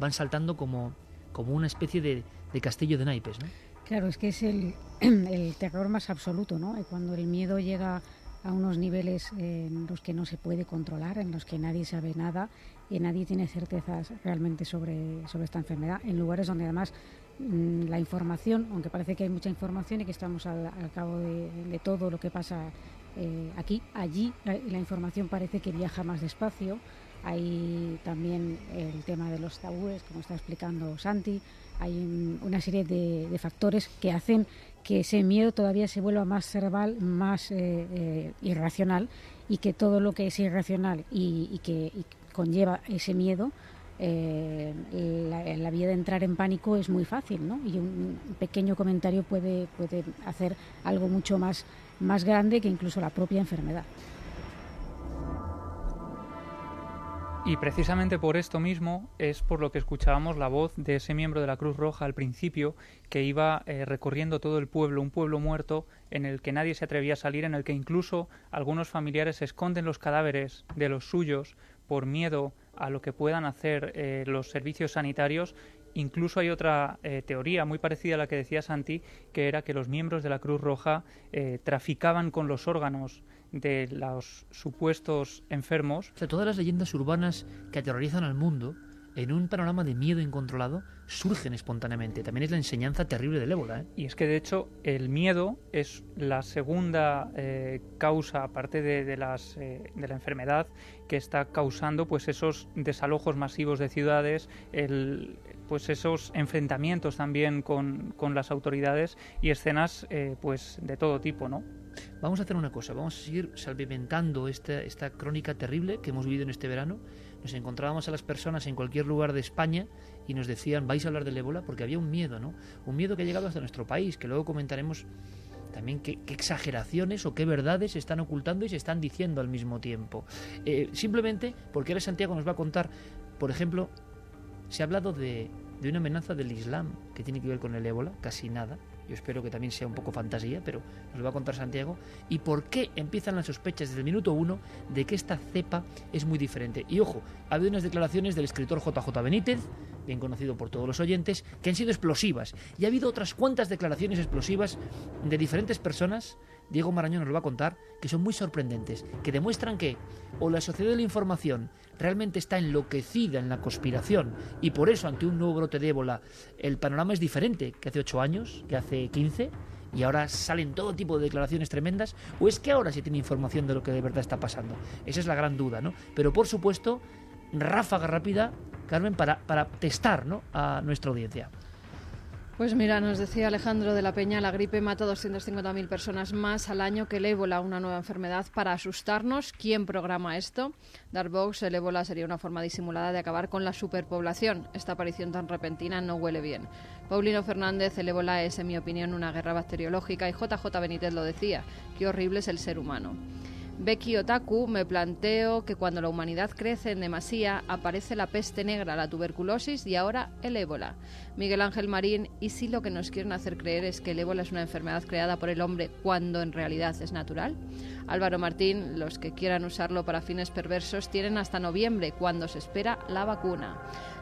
van saltando como, como una especie de, de castillo de naipes, ¿no? Claro, es que es el, <clears throat> el terror más absoluto, ¿no? Cuando el miedo llega a unos niveles en los que no se puede controlar, en los que nadie sabe nada y nadie tiene certezas realmente sobre, sobre esta enfermedad, en lugares donde además mm, la información, aunque parece que hay mucha información y que estamos al, cabo de, todo lo que pasa eh, aquí, allí la, información parece que viaja más despacio. Hay también el tema de los tabúes, como está explicando Santi. Hay una serie de, factores que hacen que ese miedo todavía se vuelva más cerebral, más eh, eh, irracional y que todo lo que es irracional y, que conlleva ese miedo, eh, la, vía de entrar en pánico es muy fácil, ¿no? Y un pequeño comentario puede, puede hacer algo mucho más, más grande que incluso la propia enfermedad. Y precisamente por esto mismo es por lo que escuchábamos la voz de ese miembro de la Cruz Roja al principio que iba eh, recorriendo todo el pueblo, un pueblo muerto en el que nadie se atrevía a salir, en el que incluso algunos familiares esconden los cadáveres de los suyos por miedo a lo que puedan hacer eh, los servicios sanitarios Incluso hay otra eh, teoría muy parecida a la que decía Santi, que era que los miembros de la Cruz Roja traficaban con los órganos de los supuestos enfermos. O sea, todas las leyendas urbanas que aterrorizan al mundo en un panorama de miedo incontrolado surgen espontáneamente. También es la enseñanza terrible del ébola. ¿eh? Y es que de hecho el miedo es la segunda eh, causa, aparte de, las, eh, de la enfermedad, que está causando pues esos desalojos masivos de ciudades, el, pues esos enfrentamientos también con, con las autoridades y escenas pues de todo tipo, ¿no? Vamos a hacer una cosa, vamos a seguir salpimentando esta, esta crónica terrible que hemos vivido en este verano. Nos encontrábamos a las personas en cualquier lugar de España y nos decían, vais a hablar del ébola, porque había un miedo, ¿no? Un miedo que ha llegado hasta nuestro país, que luego comentaremos también qué, exageraciones o qué verdades se están ocultando y se están diciendo al mismo tiempo. Eh, simplemente porque ahora Santiago nos va a contar, por ejemplo, se ha hablado de, de una amenaza del Islam que tiene que ver con el ébola, casi nada. Yo espero que también sea un poco fantasía, pero nos lo va a contar Santiago. ¿Y por qué empiezan las sospechas desde el minuto uno de que esta cepa es muy diferente? Y ojo, ha habido unas declaraciones del escritor JJ Benítez, bien conocido por todos los oyentes, que han sido explosivas. Y ha habido otras cuantas declaraciones explosivas de diferentes personas Diego Marañón nos lo va a contar, que son muy sorprendentes, que demuestran que o la sociedad de la información realmente está enloquecida en la conspiración y por eso ante un nuevo brote de ébola el panorama es diferente que hace ocho años, que hace 15 y ahora salen todo tipo de declaraciones tremendas, o es que ahora se tiene información de lo que de verdad está pasando. Esa es la gran duda, ¿no? Pero por supuesto, ráfaga rápida, Carmen, para, para testar ¿no? a nuestra audiencia. Pues mira, nos decía Alejandro de la Peña, la gripe mata a 250.000 personas más al año que el ébola, una nueva enfermedad para asustarnos. ¿Quién programa esto? Darbox, el ébola sería una forma disimulada de acabar con la superpoblación. Esta aparición tan repentina no huele bien. Paulino Fernández, el ébola es, en mi opinión, una guerra bacteriológica y JJ Benítez lo decía, qué horrible es el ser humano. Becky Otaku, me planteo que cuando la humanidad crece en demasía aparece la peste negra, la tuberculosis y ahora el ébola. Miguel Ángel Marín, ¿y si lo que nos quieren hacer creer es que el ébola es una enfermedad creada por el hombre cuando en realidad es natural? Álvaro Martín, los que quieran usarlo para fines perversos tienen hasta noviembre, cuando se espera la vacuna.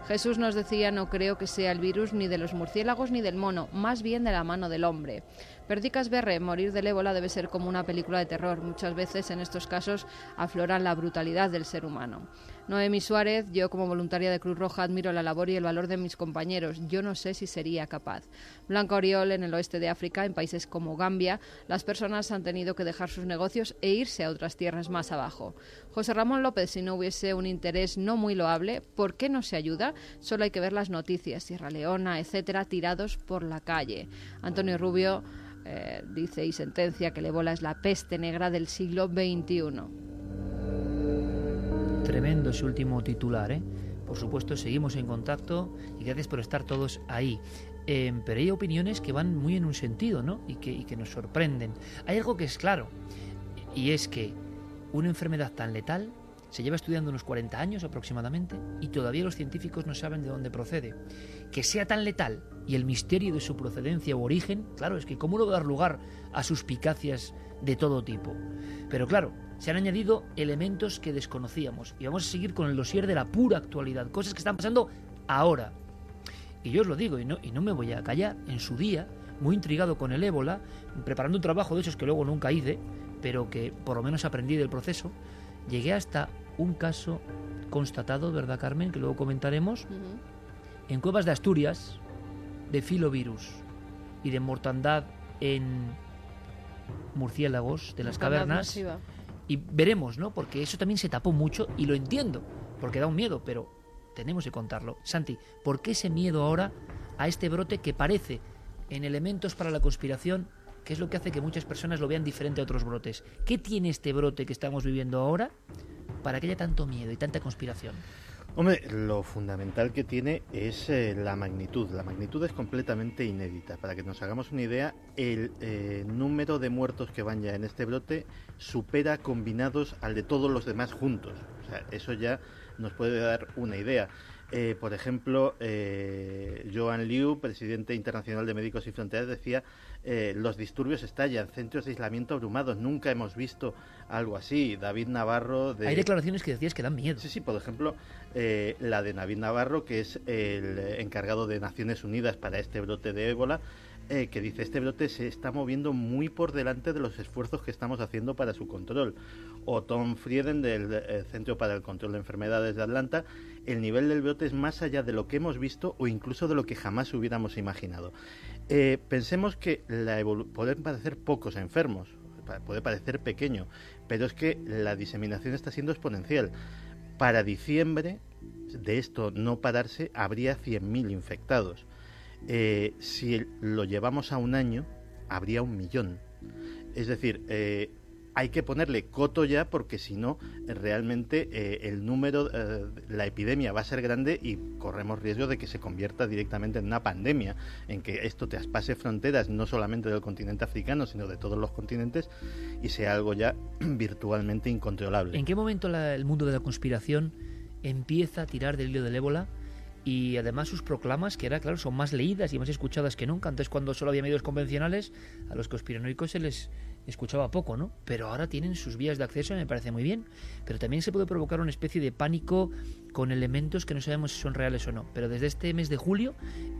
Jesús nos decía, no creo que sea el virus ni de los murciélagos ni del mono, más bien de la mano del hombre. Perdicas Berre, morir del ébola debe ser como una película de terror. Muchas veces en estos casos afloran la brutalidad del ser humano. Noemi Suárez, yo como voluntaria de Cruz Roja admiro la labor y el valor de mis compañeros. Yo no sé si sería capaz. Blanca Oriol, en el oeste de África, en países como Gambia, las personas han tenido que dejar sus negocios e irse a otras tierras más abajo. José Ramón López, si no hubiese un interés no muy loable, ¿por qué no se ayuda? Solo hay que ver las noticias, Sierra Leona, etcétera, tirados por la calle. Antonio Rubio, eh, dice y sentencia que el ébola es la peste negra del siglo XXI. Tremendo ese último titular, ¿eh? Por supuesto, seguimos en contacto y gracias por estar todos ahí. Eh, pero hay opiniones que van muy en un sentido, ¿no? Y que nos sorprenden. Hay algo que es claro, y es que una enfermedad tan letal se lleva estudiando unos 40 años aproximadamente y todavía los científicos no saben de dónde procede. Que sea tan letal y el misterio de su procedencia u origen, claro, es que cómo no dar lugar a suspicacias de todo tipo. Pero claro, se han añadido elementos que desconocíamos y vamos a seguir con el dossier de la pura actualidad, cosas que están pasando ahora. Y yo os lo digo, y no, y no me voy a callar, en su día, muy intrigado con el ébola, preparando un trabajo de esos que luego nunca hice, pero que por lo menos aprendí del proceso, llegué hasta un caso constatado, ¿verdad Carmen? Que luego comentaremos, en cuevas de Asturias, de filovirus y de mortandad en murciélagos de las Mortandad cavernas. masiva. Y veremos, ¿no? Porque eso también se tapó mucho y lo entiendo, porque da un miedo, pero tenemos que contarlo. Santi, ¿por qué ese miedo ahora a este brote que parece en elementos para la conspiración, que es lo que hace que muchas personas lo vean diferente a otros brotes? ¿Qué tiene este brote que estamos viviendo ahora para que haya tanto miedo y tanta conspiración? Hombre, lo fundamental que tiene es eh, la magnitud. La magnitud es completamente inédita. Para que nos hagamos una idea, el eh, número de muertos que van ya en este brote supera combinados al de todos los demás juntos. O sea, eso ya nos puede dar una idea. Eh, por ejemplo, Joan Liu, presidente internacional de Médicos Sin Fronteras, decía eh, los disturbios estallan, centros de aislamiento abrumados, nunca hemos visto algo así. David Navarro... De... Hay declaraciones que decías que dan miedo. Sí, sí, por ejemplo, eh, la de David Navarro, que es el encargado de Naciones Unidas para este brote de ébola, eh, que dice este brote se está moviendo muy por delante de los esfuerzos que estamos haciendo para su control. O Tom Frieden del eh, Centro para el Control de Enfermedades de Atlanta, el nivel del brote es más allá de lo que hemos visto o incluso de lo que jamás hubiéramos imaginado. Eh, pensemos que pueden parecer pocos enfermos, puede parecer pequeño, pero es que la diseminación está siendo exponencial. Para diciembre, de esto no pararse, habría 100.000 infectados. Eh, si lo llevamos a un año, habría un millón. Es decir, eh, hay que ponerle coto ya porque si no, realmente eh, el número, la epidemia va a ser grande y corremos riesgo de que se convierta directamente en una pandemia, en que esto traspase fronteras no solamente del continente africano, sino de todos los continentes y sea algo ya <clears throat> virtualmente incontrolable. ¿En qué momento el mundo de la conspiración empieza a tirar del hilo del ébola? Y además sus proclamas, que era claro, son más leídas y más escuchadas que nunca. Antes, cuando solo había medios convencionales, a los conspiranoicos se les escuchaba poco, ¿no? Pero ahora tienen sus vías de acceso y me parece muy bien. Pero también se puede provocar una especie de pánico con elementos que no sabemos si son reales o no. Pero desde este mes de julio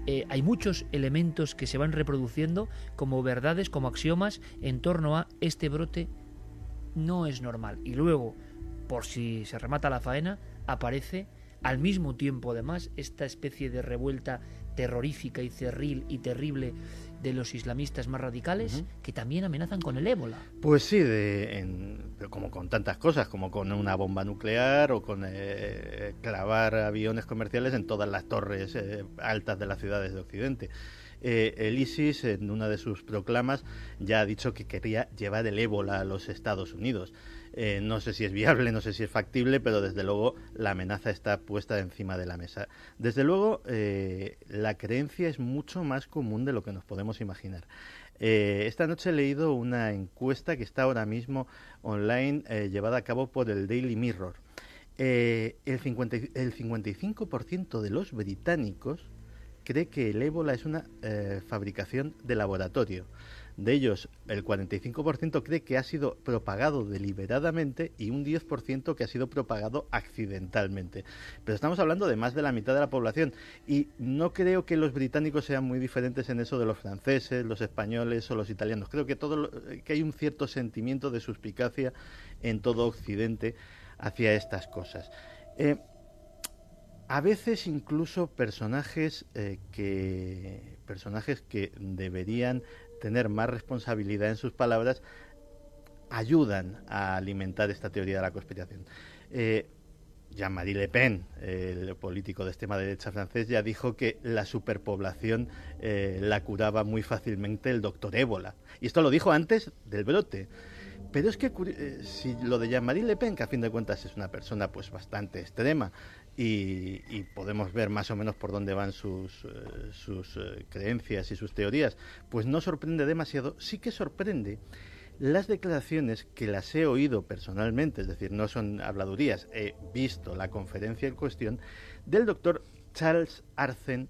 eh, hay muchos elementos que se van reproduciendo como verdades, como axiomas en torno a este brote no es normal. Y luego, por si se remata la faena, aparece al mismo tiempo además esta especie de revuelta terrorífica y cerril y terrible de los islamistas más radicales que también amenazan con el ébola. Pues sí, de, en- pero como con tantas cosas, como con una bomba nuclear o con eh, clavar aviones comerciales en todas las torres eh, altas de las ciudades de Occidente. Eh, el ISIS, en una de sus proclamas, ya ha dicho que quería llevar el ébola a los Estados Unidos. Eh, no sé si es viable, no sé si es factible, pero desde luego la amenaza está puesta encima de la mesa. Desde luego, eh, la creencia es mucho más común de lo que nos podemos imaginar. Eh, esta noche he leído una encuesta que está ahora mismo online, llevada a cabo por el Daily Mirror. El, 50 y- el 55% de los británicos cree que el ébola es una fabricación de laboratorio. De ellos, el 45% cree que ha sido propagado deliberadamente y un 10% que ha sido propagado accidentalmente. Pero estamos hablando de más de la mitad de la población y no creo que los británicos sean muy diferentes en eso de los franceses, los españoles o los italianos. Creo que, todo, lo- que hay un cierto sentimiento de suspicacia en todo Occidente hacia estas cosas. Eh, a veces incluso personajes eh, que personajes que deberían tener más responsabilidad en sus palabras ayudan a alimentar esta teoría de la conspiración. Eh, Jean-Marie Le Pen, el político de extrema derecha francés, ya dijo que la superpoblación eh, la curaba muy fácilmente el doctor ébola. Y esto lo dijo antes del brote. Pero es que eh, si lo de Jean-Marie Le Pen, que a fin de cuentas es una persona pues bastante extrema y, podemos ver más o menos por dónde van sus, eh, sus creencias y sus teorías, pues no sorprende demasiado, sí que sorprende las declaraciones que las he oído personalmente, es decir, no son habladurías, he visto la conferencia en cuestión del doctor Charles Arzen,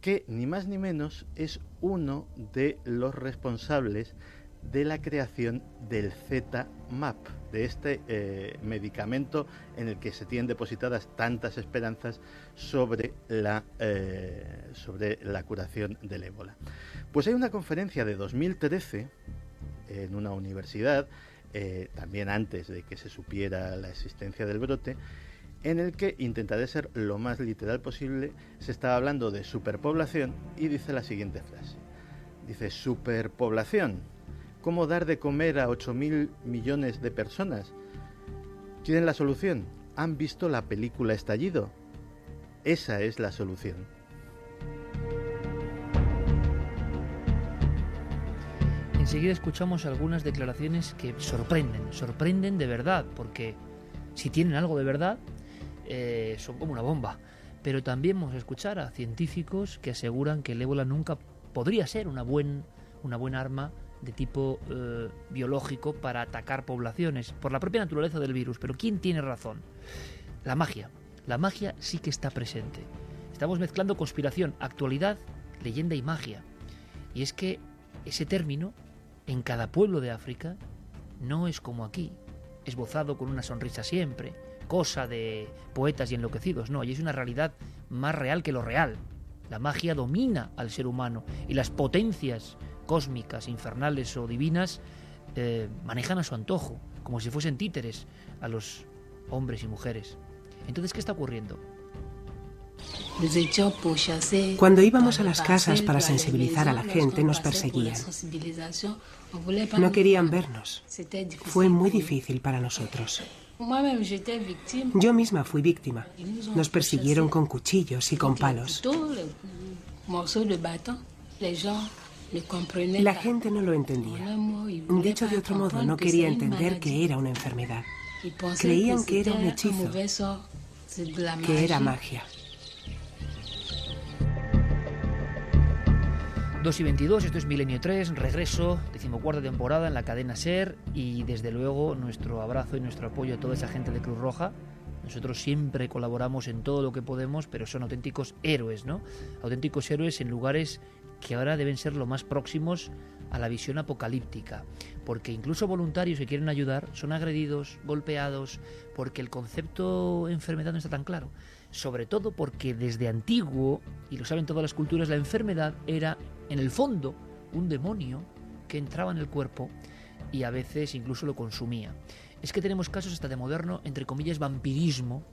que ni más ni menos es uno de los responsables de la creación del Z-MAP, de este eh, medicamento en el que se tienen depositadas tantas esperanzas sobre la, eh, sobre la curación del ébola. Pues hay una conferencia de 2013 en una universidad, eh, también antes de que se supiera la existencia del brote, en el que intentaré ser lo más literal posible, se estaba hablando de superpoblación y dice la siguiente frase. Dice, superpoblación, ¿cómo dar de comer a 8.000 millones de personas? ¿Tienen la solución? ¿Han visto la película Estallido? Esa es la solución. enseguida escuchamos algunas declaraciones que sorprenden, sorprenden de verdad, porque si tienen algo de verdad, eh, son como una bomba. Pero también vamos a escuchar a científicos que aseguran que el ébola nunca podría ser una, buen, una buena arma de tipo eh, biológico para atacar poblaciones, por la propia naturaleza del virus. Pero ¿quién tiene razón? La magia. La magia sí que está presente. Estamos mezclando conspiración, actualidad, leyenda y magia. Y es que ese término en cada pueblo de África no es como aquí, esbozado con una sonrisa siempre, cosa de poetas y enloquecidos, no, y es una realidad más real que lo real. La magia domina al ser humano y las potencias cósmicas, infernales o divinas eh, manejan a su antojo, como si fuesen títeres a los hombres y mujeres. Entonces, ¿qué está ocurriendo? Cuando íbamos a las casas para sensibilizar a la gente, nos perseguían. No querían vernos. Fue muy difícil para nosotros. Yo misma fui víctima. Nos persiguieron con cuchillos y con palos. La gente no lo entendía. Dicho de otro modo, no quería entender que era una enfermedad. Creían que era un hechizo, que era magia. 2 y 22, esto es Milenio 3, regreso, decimocuarta temporada en la cadena SER y desde luego nuestro abrazo y nuestro apoyo a toda esa gente de Cruz Roja. Nosotros siempre colaboramos en todo lo que podemos, pero son auténticos héroes, ¿no? Auténticos héroes en lugares que ahora deben ser lo más próximos a la visión apocalíptica, porque incluso voluntarios que quieren ayudar son agredidos, golpeados, porque el concepto enfermedad no está tan claro. Sobre todo porque desde antiguo, y lo saben todas las culturas, la enfermedad era en el fondo un demonio que entraba en el cuerpo y a veces incluso lo consumía. Es que tenemos casos hasta de moderno, entre comillas, vampirismo,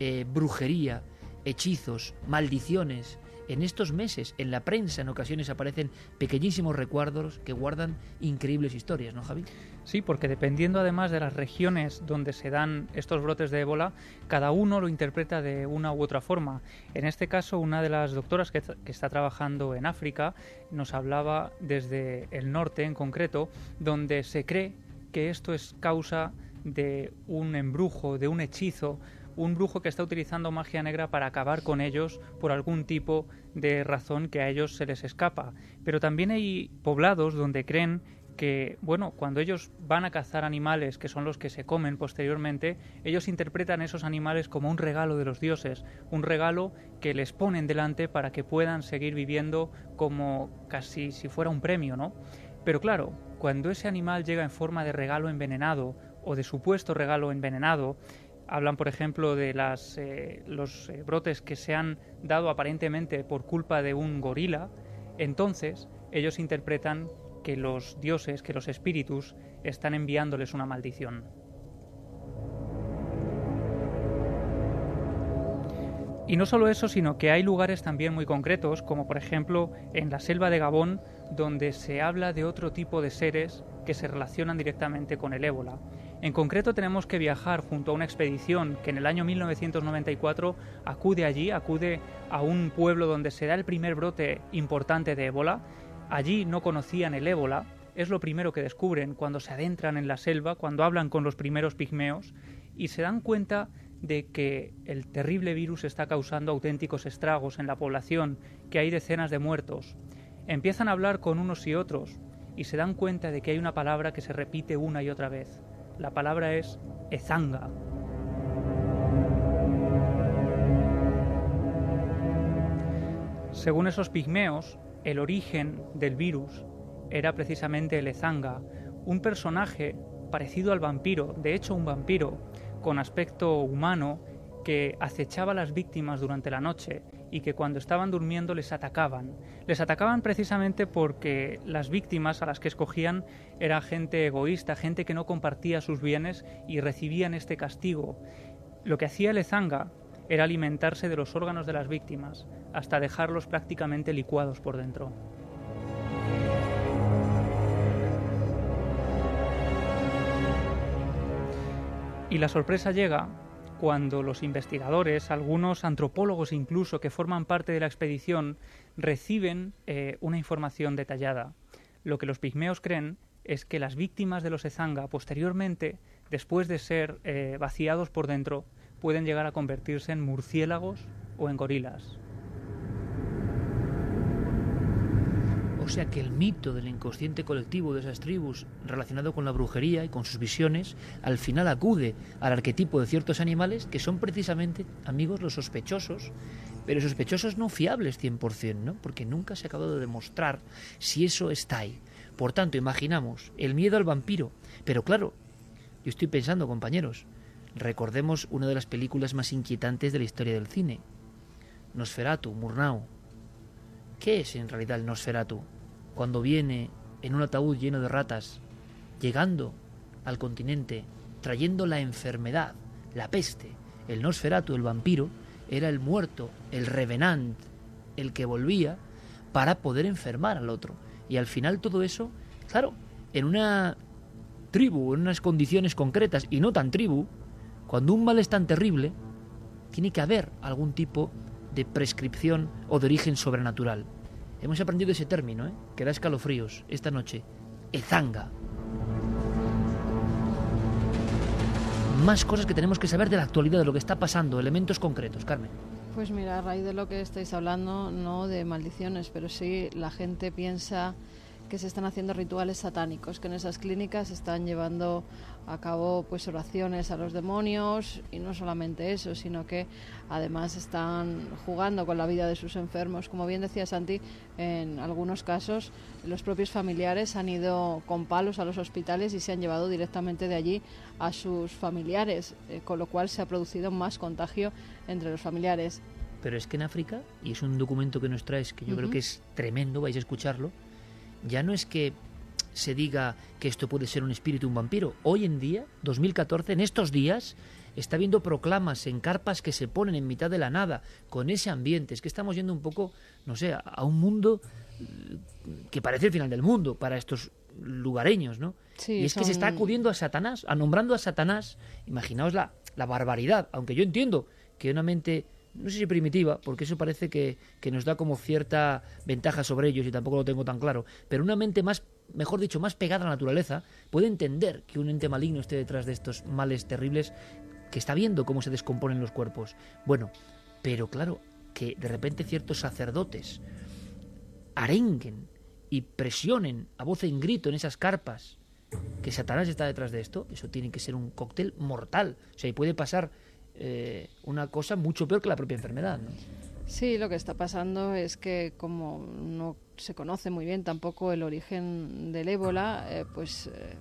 eh, brujería, hechizos, maldiciones, en estos meses, en la prensa en ocasiones aparecen pequeñísimos recuerdos que guardan increíbles historias, ¿no, Javi? Sí, porque dependiendo además de las regiones donde se dan estos brotes de ébola, cada uno lo interpreta de una u otra forma. En este caso, una de las doctoras que, que está trabajando en África nos hablaba desde el norte en concreto, donde se cree que esto es causa de un embrujo, de un hechizo, un brujo que está utilizando magia negra para acabar con ellos por algún tipo de razón que a ellos se les escapa. Pero también hay poblados donde creen que, bueno, cuando ellos van a cazar animales que son los que se comen posteriormente, ellos interpretan esos animales como un regalo de los dioses, un regalo que les ponen delante para que puedan seguir viviendo como casi si fuera un premio, ¿no? Pero claro, cuando ese animal llega en forma de regalo envenenado o de supuesto regalo envenenado, Hablan, por ejemplo, de las, eh, los eh, brotes que se han dado aparentemente por culpa de un gorila. Entonces, ellos interpretan que los dioses, que los espíritus, están enviándoles una maldición. Y no solo eso, sino que hay lugares también muy concretos, como por ejemplo en la selva de Gabón, donde se habla de otro tipo de seres que se relacionan directamente con el ébola. En concreto tenemos que viajar junto a una expedición que en el año 1994 acude allí, acude a un pueblo donde se da el primer brote importante de ébola. Allí no conocían el ébola, es lo primero que descubren cuando se adentran en la selva, cuando hablan con los primeros pigmeos y se dan cuenta de que el terrible virus está causando auténticos estragos en la población, que hay decenas de muertos. Empiezan a hablar con unos y otros y se dan cuenta de que hay una palabra que se repite una y otra vez. La palabra es ezanga. Según esos pigmeos, el origen del virus era precisamente el ezanga, un personaje parecido al vampiro, de hecho un vampiro, con aspecto humano, que acechaba a las víctimas durante la noche y que cuando estaban durmiendo les atacaban. Les atacaban precisamente porque las víctimas a las que escogían era gente egoísta, gente que no compartía sus bienes y recibían este castigo. Lo que hacía el Ezanga era alimentarse de los órganos de las víctimas hasta dejarlos prácticamente licuados por dentro. Y la sorpresa llega cuando los investigadores, algunos antropólogos incluso que forman parte de la expedición, reciben eh, una información detallada. Lo que los pigmeos creen es que las víctimas de los Ezanga posteriormente, después de ser eh, vaciados por dentro, pueden llegar a convertirse en murciélagos o en gorilas. O sea que el mito del inconsciente colectivo de esas tribus relacionado con la brujería y con sus visiones, al final acude al arquetipo de ciertos animales que son precisamente, amigos, los sospechosos, pero sospechosos no fiables 100%, ¿no? Porque nunca se ha acabado de demostrar si eso está ahí. Por tanto, imaginamos el miedo al vampiro, pero claro, yo estoy pensando, compañeros, recordemos una de las películas más inquietantes de la historia del cine, Nosferatu, Murnau. ¿Qué es en realidad el Nosferatu? Cuando viene en un ataúd lleno de ratas, llegando al continente, trayendo la enfermedad, la peste, el Nosferatu, el vampiro, era el muerto, el revenant, el que volvía para poder enfermar al otro. Y al final todo eso, claro, en una tribu, en unas condiciones concretas, y no tan tribu, cuando un mal es tan terrible, tiene que haber algún tipo de prescripción o de origen sobrenatural. Hemos aprendido ese término, ¿eh? que da escalofríos esta noche. Ezanga. Más cosas que tenemos que saber de la actualidad, de lo que está pasando, elementos concretos, Carmen. Pues mira, a raíz de lo que estáis hablando, no de maldiciones, pero sí la gente piensa que se están haciendo rituales satánicos, que en esas clínicas están llevando a cabo pues oraciones a los demonios y no solamente eso, sino que además están jugando con la vida de sus enfermos. Como bien decía Santi, en algunos casos los propios familiares han ido con palos a los hospitales y se han llevado directamente de allí a sus familiares, eh, con lo cual se ha producido más contagio entre los familiares. Pero es que en África, y es un documento que nos traes que yo creo que es tremendo, vais a escucharlo, ya no es que se diga que esto puede ser un espíritu, un vampiro. Hoy en día, 2014, en estos días, está habiendo proclamas en carpas que se ponen en mitad de la nada, con ese ambiente. Es que estamos yendo un poco, no sé, a un mundo eh, que parece el final del mundo para estos lugareños, ¿no? y es que se está acudiendo a Satanás, a nombrando a Satanás. Imaginaos la, la barbaridad, aunque yo entiendo que una mente no sé si primitiva, porque eso parece que, que, nos da como cierta ventaja sobre ellos y tampoco lo tengo tan claro, pero una mente más, mejor dicho, más pegada a la naturaleza, puede entender que un ente maligno esté detrás de estos males terribles, que está viendo cómo se descomponen los cuerpos. Bueno, pero claro, que de repente ciertos sacerdotes arenguen y presionen a voz en grito en esas carpas que Satanás está detrás de esto, eso tiene que ser un cóctel mortal. O sea, y puede pasar eh, una cosa mucho peor que la propia enfermedad. ¿no? Sí, lo que está pasando es que como no se conoce muy bien tampoco el origen del ébola, eh, pues eh,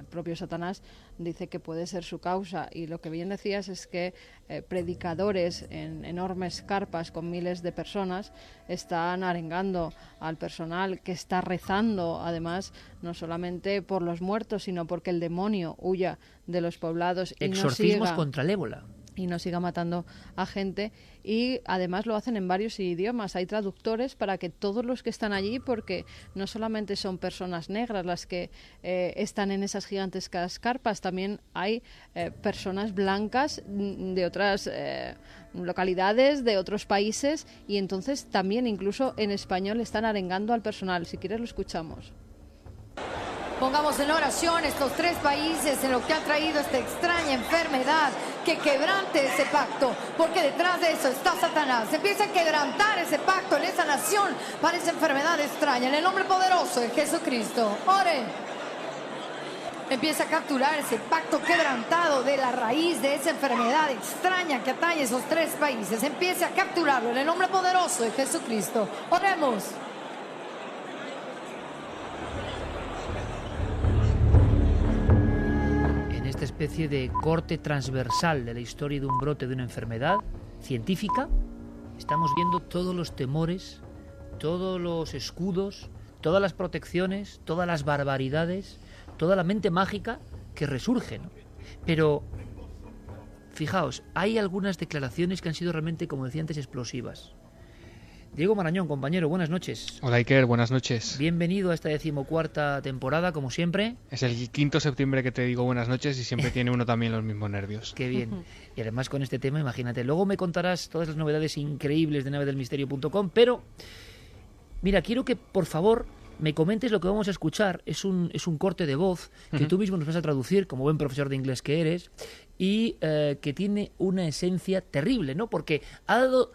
el propio Satanás dice que puede ser su causa. Y lo que bien decías es que eh, predicadores en enormes carpas con miles de personas están arengando al personal que está rezando, además, no solamente por los muertos, sino porque el demonio huya de los poblados. Y Exorcismos contra el ébola. Y no siga matando a gente y además lo hacen en varios idiomas. Hay traductores para que todos los que están allí, porque no solamente son personas negras las que eh, están en esas gigantescas carpas, también hay eh, personas blancas mm, de otras eh, localidades, de otros países y entonces también incluso en español están arengando al personal. Si quieres lo escuchamos. Pongamos en oración estos tres países en lo que ha traído esta extraña enfermedad que quebrante ese pacto, porque detrás de eso está Satanás. Empieza a quebrantar ese pacto en esa nación para esa enfermedad extraña, en el nombre poderoso de Jesucristo. Oren. Empieza a capturar ese pacto quebrantado de la raíz de esa enfermedad extraña que atañe esos tres países. Empiece a capturarlo en el nombre poderoso de Jesucristo. Oremos. Especie de corte transversal de la historia de un brote de una enfermedad científica, estamos viendo todos los temores, todos los escudos, todas las protecciones, todas las barbaridades, toda la mente mágica que resurge. Pero, fijaos, hay algunas declaraciones que han sido realmente, como decía antes, explosivas. Diego Marañón, compañero, buenas noches. Hola Iker, buenas noches. Bienvenido a esta decimocuarta temporada, como siempre. Es el quinto septiembre que te digo buenas noches y siempre tiene uno también los mismos nervios. Qué bien. Y además con este tema, imagínate, luego me contarás todas las novedades increíbles de navedelmisterio.com, pero mira, quiero que por favor me comentes lo que vamos a escuchar. Es un, es un corte de voz que tú mismo nos vas a traducir, como buen profesor de inglés que eres, y eh, que tiene una esencia terrible, ¿no? Porque ha dado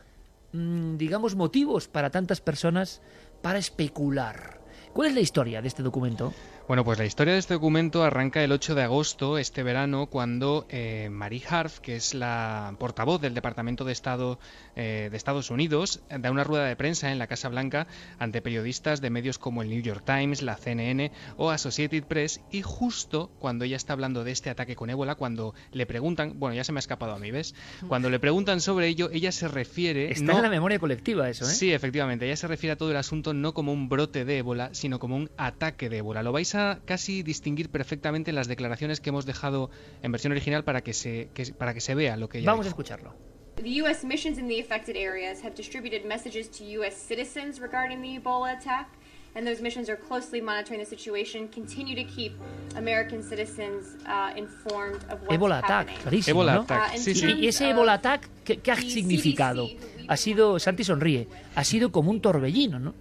digamos, motivos para tantas personas para especular. ¿Cuál es la historia de este documento? Bueno, pues la historia de este documento arranca el 8 de agosto, este verano, cuando eh, Marie Harf, que es la portavoz del Departamento de Estado eh, de Estados Unidos, da una rueda de prensa en la Casa Blanca ante periodistas de medios como el New York Times, la CNN o Associated Press, y justo cuando ella está hablando de este ataque con ébola, cuando le preguntan, bueno, ya se me ha escapado a mí, ¿ves? Cuando le preguntan sobre ello, ella se refiere... Está en la memoria colectiva eso, ¿eh? Sí, efectivamente, ella se refiere a todo el asunto no como un brote de ébola, sino como un ataque de ébola. Lo vais casi distinguir perfectamente las declaraciones que hemos dejado en versión original para que se, que, para que se vea lo que ella Vamos dijo. a escucharlo. The U.S. missions in the affected areas have distributed messages to U.S. citizens regarding the Ebola attack, and those missions are closely monitoring the situation, continue to keep American citizens uh, informed of what's Ebola happening. Attack, clarísimo, Ebola ¿no? Attack, Uh, sí, sí. Y ese Ebola Attack, ¿qué, qué ha significado? CDC, Ha sido, Santi sonríe, ha sido como un torbellino, ¿no?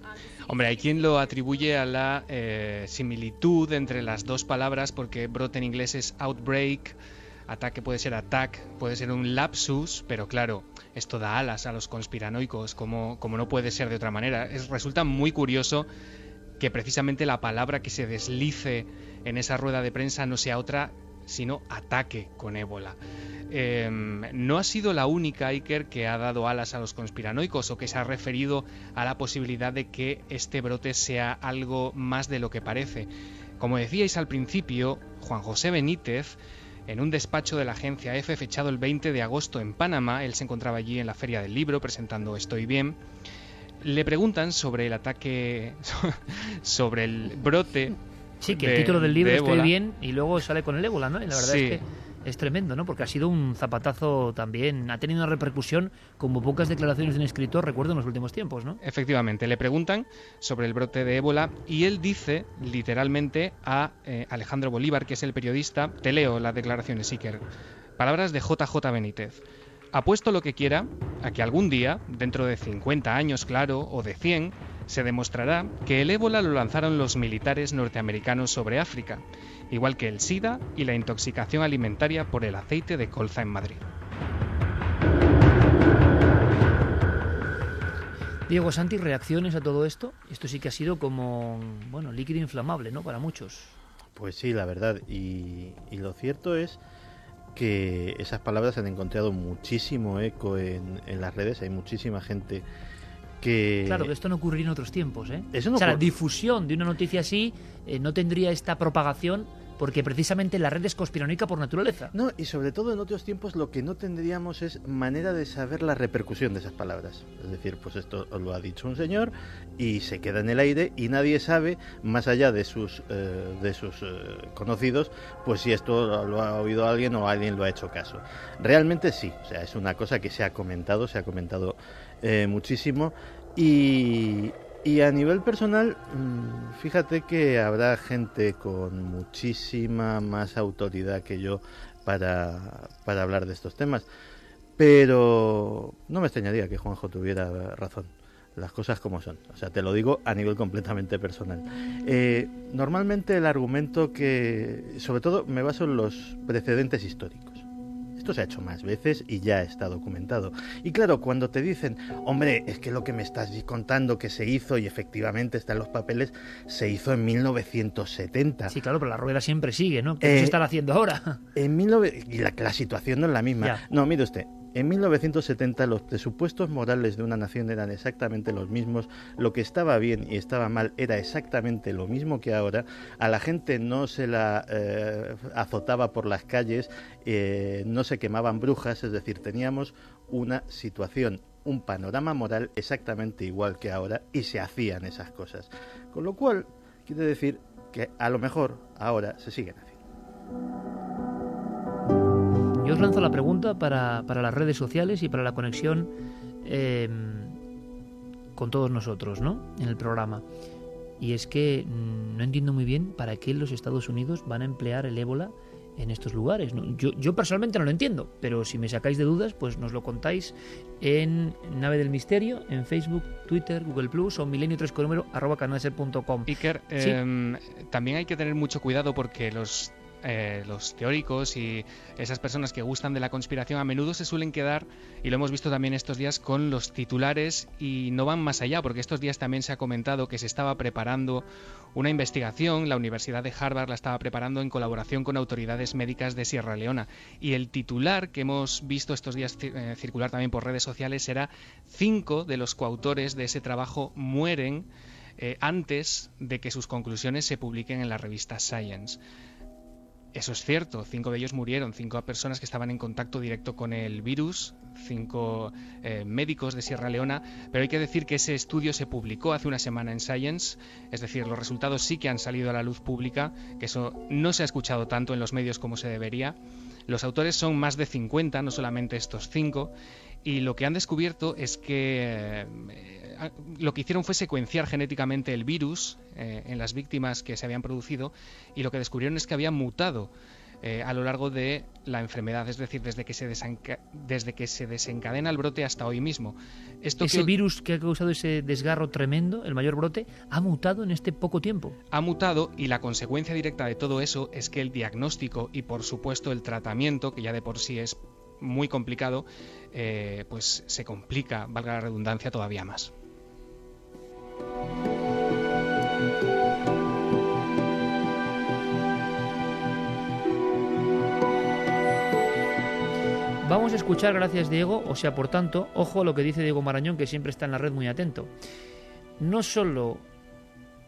Hombre, hay quien lo atribuye a la eh, similitud entre las dos palabras, porque brote en inglés es outbreak, ataque puede ser attack, puede ser un lapsus, pero claro, esto da alas a los conspiranoicos, como, como no puede ser de otra manera. Es, resulta muy curioso que precisamente la palabra que se deslice en esa rueda de prensa no sea otra sino ataque con ébola. Eh, no ha sido la única Iker que ha dado alas a los conspiranoicos o que se ha referido a la posibilidad de que este brote sea algo más de lo que parece. Como decíais al principio, Juan José Benítez, en un despacho de la agencia EFE fechado el 20 de agosto en Panamá, él se encontraba allí en la Feria del Libro presentando Estoy bien, le preguntan sobre el ataque, <laughs> sobre el brote. Sí, que el título del libro ébola. bien y luego sale con el ébola, ¿no? Y la verdad Sí. es que es tremendo, ¿no? Porque ha sido un zapatazo también, ha tenido una repercusión como pocas declaraciones de un escritor, recuerdo, en los últimos tiempos, ¿no? Efectivamente, le preguntan sobre el brote de ébola y él dice literalmente a eh, Alejandro Bolívar, que es el periodista, te leo las declaraciones, Iker. Palabras de JJ Benítez. Apuesto lo que quiera a que algún día, dentro de 50 años, claro, o de 100, se demostrará que el ébola lo lanzaron los militares norteamericanos sobre África, igual que el SIDA y la intoxicación alimentaria por el aceite de colza en Madrid. Diego Santi, reacciones a todo esto. Esto sí que ha sido como, bueno, líquido inflamable, ¿no? Para muchos. Pues sí, la verdad. Y, y lo cierto es que esas palabras han encontrado muchísimo eco en, en las redes. Hay muchísima gente que... Claro, que esto no ocurriría en otros tiempos, ¿eh? Eso no o sea, la difusión de una noticia así eh, no tendría esta propagación porque precisamente la red es conspiranoica por naturaleza. No, y sobre todo en otros tiempos lo que no tendríamos es manera de saber la repercusión de esas palabras. Es decir, pues esto lo ha dicho un señor y se queda en el aire y nadie sabe, más allá de sus, eh, de sus eh, conocidos, pues si esto lo ha oído alguien o alguien lo ha hecho caso. Realmente sí, o sea, es una cosa que se ha comentado, se ha comentado eh, muchísimo y, y a nivel personal, mm, fíjate que habrá gente con muchísima más autoridad que yo para, para hablar de estos temas. Pero no me extrañaría que Juanjo tuviera razón. Las cosas como son. O sea, te lo digo a nivel completamente personal. Eh, normalmente el argumento que, sobre todo, me baso en los precedentes históricos. Esto se ha hecho más veces y ya está documentado. Y claro, cuando te dicen, hombre, es que lo que me estás contando que se hizo y efectivamente está en los papeles, se hizo en 1970. Sí, claro, pero la rueda siempre sigue, ¿no? ¿Qué se Eh, está haciendo ahora? En 19... Y la, la situación no es la misma. Ya. No, mire usted. En 1970 los presupuestos morales de una nación eran exactamente los mismos, lo que estaba bien y estaba mal era exactamente lo mismo que ahora, a la gente no se la eh, azotaba por las calles, eh, no se quemaban brujas, es decir, teníamos una situación, un panorama moral exactamente igual que ahora y se hacían esas cosas. Con lo cual, quiere decir que a lo mejor ahora se siguen haciendo. Yo os lanzo la pregunta para, para las redes sociales y para la conexión eh, con todos nosotros, ¿no? En el programa. Y es que mm, no entiendo muy bien para qué los Estados Unidos van a emplear el ébola en estos lugares. ¿no? Yo, yo personalmente no lo entiendo, pero si me sacáis de dudas, pues nos lo contáis en Nave del Misterio, en Facebook, Twitter, Google Plus o milenio 3 con número arroba canalser.com. Iker, Sí. em, también hay que tener mucho cuidado porque los, eh, los teóricos y esas personas que gustan de la conspiración a menudo se suelen quedar, y lo hemos visto también estos días, con los titulares y no van más allá, porque estos días también se ha comentado que se estaba preparando una investigación, la Universidad de Harvard la estaba preparando en colaboración con autoridades médicas de Sierra Leona, y el titular que hemos visto estos días eh, circular también por redes sociales era cinco de los coautores de ese trabajo mueren eh, antes de que sus conclusiones se publiquen en la revista Science. Eso es cierto, cinco de ellos murieron, cinco personas que estaban en contacto directo con el virus, cinco eh, médicos de Sierra Leona, pero hay que decir que ese estudio se publicó hace una semana en Science, es decir, los resultados sí que han salido a la luz pública, que eso no se ha escuchado tanto en los medios como se debería. Los autores son más de 50, no solamente estos cinco, y lo que han descubierto es que eh, lo que hicieron fue secuenciar genéticamente el virus eh, en las víctimas que se habían producido y lo que descubrieron es que había mutado eh, a lo largo de la enfermedad, es decir, desde que, se desenca- desde que se desencadena el brote hasta hoy mismo. Esto Ese que- virus que ha causado ese desgarro tremendo, el mayor brote, ha mutado en este poco tiempo. ha mutado y la consecuencia directa de todo eso es que el diagnóstico y por supuesto el tratamiento, que ya de por sí es muy complicado, eh, pues se complica, valga la redundancia, todavía más. Vamos a escuchar, gracias Diego, o sea, por tanto, ojo a lo que dice Diego Marañón, que siempre está en la red muy atento. No solo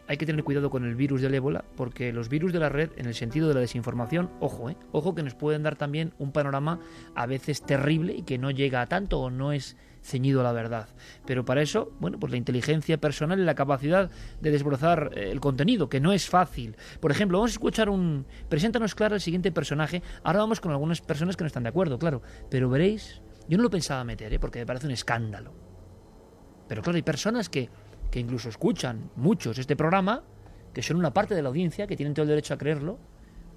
hay que tener cuidado con el virus del ébola, porque los virus de la red, en el sentido de la desinformación, ojo, ¿eh? ojo que nos pueden dar también un panorama a veces terrible y que no llega a tanto o no es ceñido a la verdad. Pero para eso, bueno, pues la inteligencia personal y la capacidad de desbrozar eh, el contenido, que no es fácil. Por ejemplo, vamos a escuchar un... Preséntanos, Clara, el siguiente personaje. Ahora vamos con algunas personas que no están de acuerdo, claro. Pero veréis, yo no lo pensaba meter, ¿eh? porque me parece un escándalo. Pero claro, hay personas que, que incluso escuchan muchos este programa, que son una parte de la audiencia, que tienen todo el derecho a creerlo,